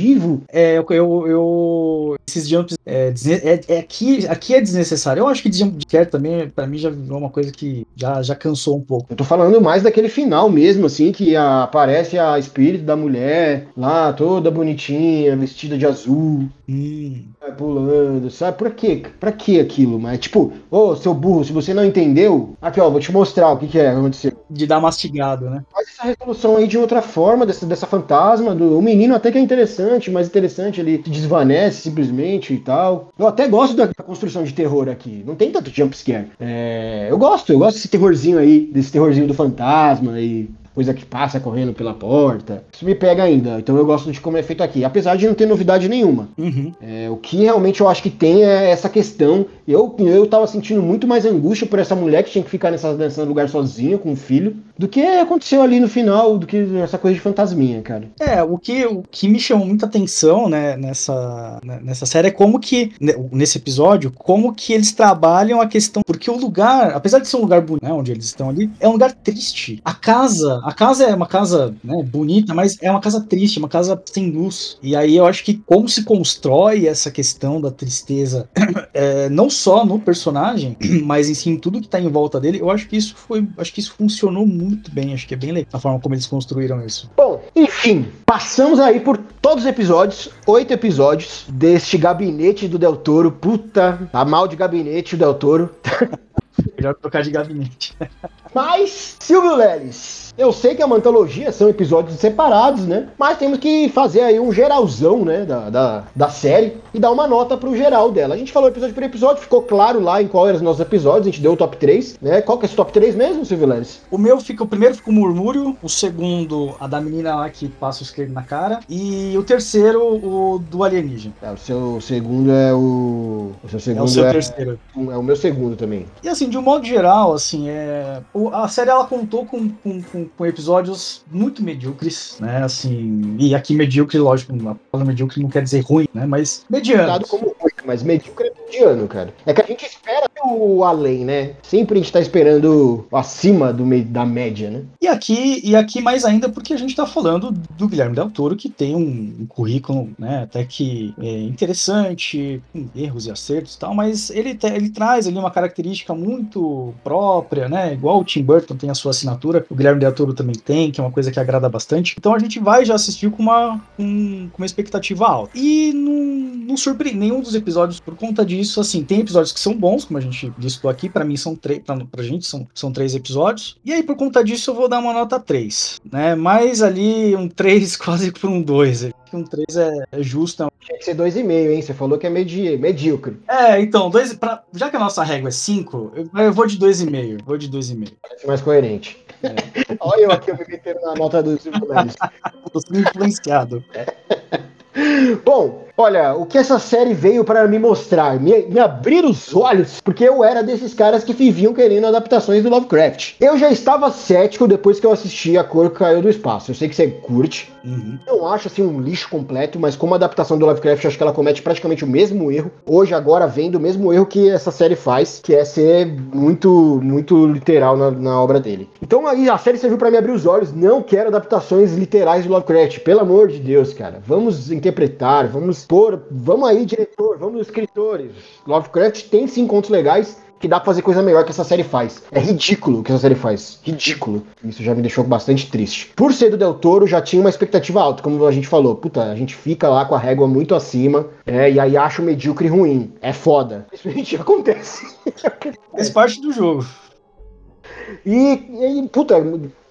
É, eu, eu, eu- esses jumps é, é- é aqui, aqui é desnecessário. Eu acho que jump scare também, pra mim, já virou uma coisa que já, já cansou um pouco. Eu tô falando mais daquele final mesmo, assim, que a, aparece a espírito da mulher lá, toda bonitinha, vestida de azul. Hum. Vai pulando, sabe? Pra quê? Pra que aquilo? Mas, tipo, ô, seu burro, se você não entendeu, aqui, ó, vou te mostrar o que, que é que aconteceu. De dar mastigado, né? Faz essa resolução aí de outra forma, dessa, dessa fantasma. Do, o menino até que é interessante, mas interessante, ele desvanece simplesmente e tal. Eu até gosto da, da construção de terror aqui. Não tem tanto jumpscare. É, eu gosto, eu gosto desse terrorzinho aí, desse terrorzinho do fantasma e coisa que passa correndo pela porta. Isso me pega ainda. Então eu gosto de como é feito aqui. Apesar de não ter novidade nenhuma. Uhum. É, o que realmente eu acho que tem é essa questão. Eu, eu tava sentindo muito mais angústia por essa mulher que tinha que ficar nessa, nesse lugar sozinha com o filho do que aconteceu ali no final, do que essa coisa de fantasminha, cara. É, o que, o que me chamou muita atenção, né, nessa, né, nessa série é como que, né, nesse episódio, como que eles trabalham a questão. Porque o lugar, apesar de ser um lugar bonito, né, onde eles estão ali, é um lugar triste. A casa, a casa é uma casa né, bonita, mas é uma casa triste, uma casa sem luz. E aí eu acho que como se constrói essa questão da tristeza, (clears throat) é, não só no personagem, (clears throat) mas em si em tudo que tá em volta dele, eu acho que isso foi. Acho que isso funcionou muito bem. Acho que é bem legal a forma como eles construíram isso. Bom, enfim, passamos aí por todos os episódios, oito episódios deste gabinete do Del Toro. Puta, tá mal de gabinete o Del Toro. (laughs) Melhor trocar de gabinete. Mas, Silvio Leles, eu sei que a mantologia são episódios separados, né? Mas temos que fazer aí um geralzão, né? Da, da, da série e dar uma nota pro geral dela. A gente falou episódio por episódio, ficou claro lá em qual eram os nossos episódios, a gente deu o top 3, né? Qual que é esse top 3 mesmo, Silvio Leles? O meu fica, o primeiro fica o Murmúrio, o segundo, a da menina lá que passa o esquerdo na cara, e o terceiro, o do alienígena. É, o seu segundo é o. O seu segundo é o seu é... terceiro. É o meu segundo também. E assim, de um modo geral, assim, é. A série ela contou com, com, com com episódios muito medíocres, né? Assim, e aqui medíocre, lógico, a palavra medíocre não quer dizer ruim, né? Mas mediano. como ruim, mas medíocre é mediano, cara. É que a gente espera o além, né? Sempre a gente tá esperando acima do, da média, né? E aqui, e aqui mais ainda porque a gente tá falando do Guilherme Del Toro, que tem um, um currículo, né, até que é interessante, com erros e acertos e tal, mas ele, ele traz ali uma característica muito própria, né? Igual o Tim Burton tem a sua assinatura, o Guilherme Del Toro também tem, que é uma coisa que agrada bastante. Então a gente vai já assistir com uma, com, com uma expectativa alta. E não, não surpreende nenhum dos episódios por conta disso, assim, tem episódios que são bons, como a gente listou aqui, para mim são três, pra, pra gente são, são três episódios. E aí, por conta disso, eu vou dar uma nota 3, né? Mais ali um 3 (laughs) quase por um 2. Um 3 é, é justo. É Tinha que ser 2,5, hein? Você falou que é medi medíocre. É, então, dois, pra, já que a nossa régua é 5, eu, eu vou de 2,5. Vou de 2,5. Parece mais coerente. É. (laughs) Olha eu aqui, eu me metendo na nota do Silvio Neves. Tô sendo influenciado. Bom, olha, o que essa série veio para me mostrar, me, me, abrir os olhos, porque eu era desses caras que viviam querendo adaptações do Lovecraft. Eu já estava cético depois que eu assisti A Cor que Caiu do Espaço. Eu sei que você curte. Uhum. Não acho assim um lixo completo, mas como adaptação do Lovecraft, acho que ela comete praticamente o mesmo erro. Hoje, agora, vendo o mesmo erro que essa série faz, que é ser muito, muito literal na, na obra dele. Então aí a série serviu para me abrir os olhos. Não quero adaptações literais do Lovecraft. Pelo amor de Deus, cara. Vamos interpretar, vamos pôr, vamos aí, diretor, vamos escritores. Lovecraft tem sim contos legais que dá pra fazer coisa melhor que essa série faz. É ridículo o que essa série faz. Ridículo. Isso já me deixou bastante triste. Por ser do Del Toro, já tinha uma expectativa alta, como a gente falou. Puta, a gente fica lá com a régua muito acima, é, e aí acha o medíocre ruim. É foda. Isso gente (laughs) acontece. Faz parte do jogo. E, e, puta,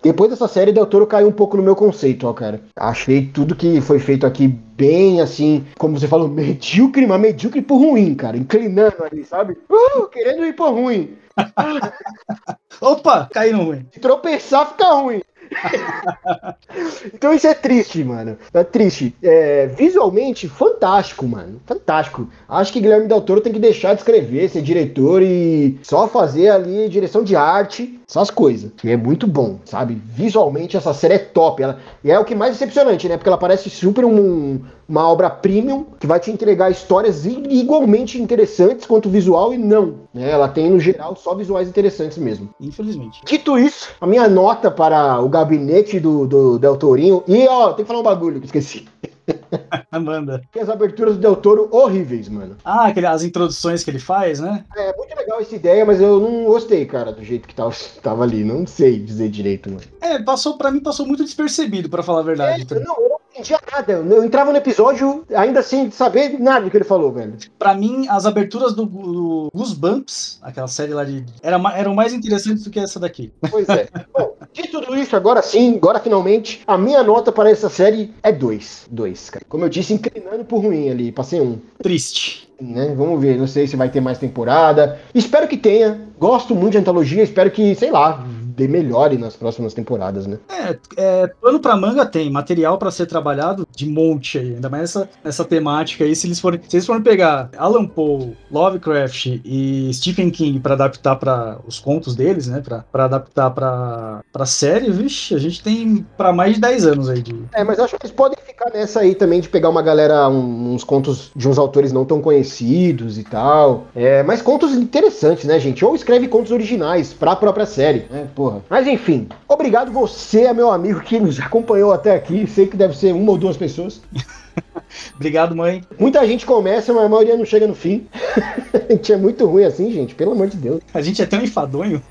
depois dessa série, Del Toro caiu um pouco no meu conceito, ó, cara. Achei tudo que foi feito aqui bem, assim, como você falou, (laughs) medíocre, mas medíocre por ruim, cara. Inclinando ali, sabe? Uh, querendo ir por ruim. (laughs) Opa, caiu no ruim. Se tropeçar, fica ruim. (laughs) então isso é triste, mano. É triste. É, visualmente, fantástico, mano. Fantástico. Acho que Guilherme Del Toro tem que deixar de escrever, ser diretor e só fazer ali direção de arte, essas coisas. Que é muito bom, sabe? Visualmente essa série é top. Ela, e é o que mais decepcionante, né? Porque ela parece super um, uma obra premium que vai te entregar histórias igualmente interessantes quanto visual e não. Né? Ela tem, no geral, só visuais interessantes mesmo. Infelizmente. Dito isso, a minha nota para o gabinete do, do Del Torinho. E, ó, tem que falar um bagulho que esqueci. (laughs) Amanda. Que as aberturas do Del Toro horríveis, mano. Ah, aquele, as introduções que ele faz, né? É muito legal essa ideia, mas eu não gostei, cara, do jeito que tava, tava ali. Não sei dizer direito, mano. É, passou, pra mim passou muito despercebido, pra falar a verdade. É, também. não, eu não entendia nada. Eu entrava no episódio ainda sem saber nada do que ele falou, velho. Pra mim, as aberturas do, do Goosebumps, aquela série lá de. Era, eram mais interessantes do que essa daqui. Pois é. (laughs) Bom, de tudo isso, agora sim, agora finalmente, a minha nota para essa série é 2. 2, cara. Como eu disse, inclinando por ruim ali, passei um. Triste. Né? Vamos ver, não sei se vai ter mais temporada. Espero que tenha. Gosto muito de antologia, espero que, sei lá, dê melhore nas próximas temporadas, né? É, é, pano pra manga tem, material pra ser trabalhado de monte aí, ainda mais nessa, nessa temática aí. Se eles forem, se eles forem pegar Alan Poe, Lovecraft e Stephen King pra adaptar para os contos deles, né? Pra, pra adaptar pra, pra série, vixe, a gente tem pra mais de 10 anos aí de. É, mas acho que eles podem ficar nessa aí também de pegar uma galera, um- uns contos de uns autores não tão conhecidos e tal. É, mas contos interessantes, né, gente? Ou escreve contos originais pra própria série, né? Porra. Mas enfim, obrigado você, meu amigo, que nos acompanhou até aqui. Sei que deve ser uma ou duas pessoas. (laughs) Obrigado, mãe. Muita gente começa, mas a maioria não chega no fim. (laughs) a gente é muito ruim assim, gente, pelo amor de Deus. A gente é tão enfadonho.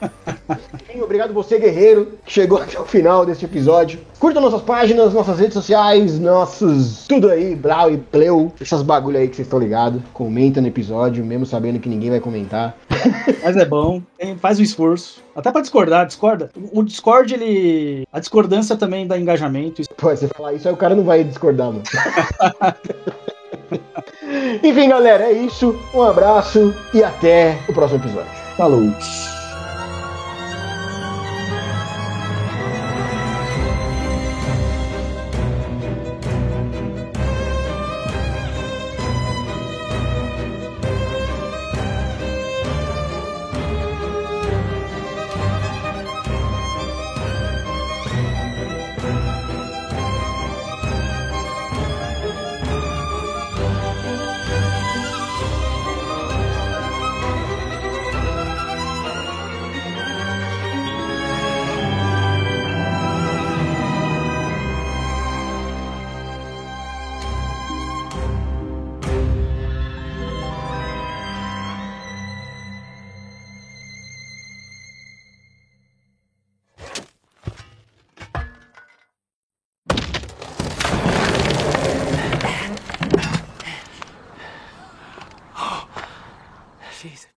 Obrigado você, guerreiro, que chegou até o final deste episódio. Curta nossas páginas, nossas redes sociais, nossos. Tudo aí, Blau e Pleu. Essas bagulho aí que vocês estão ligados. Comenta no episódio, mesmo sabendo que ninguém vai comentar. (laughs) Mas é bom, faz um esforço. Até pra discordar, discorda. O Discord, ele. A discordância também dá engajamento. Pô, você falar isso, aí o cara não vai discordar, mano. Enfim, galera, é isso. Um abraço e até o próximo episódio. Falou.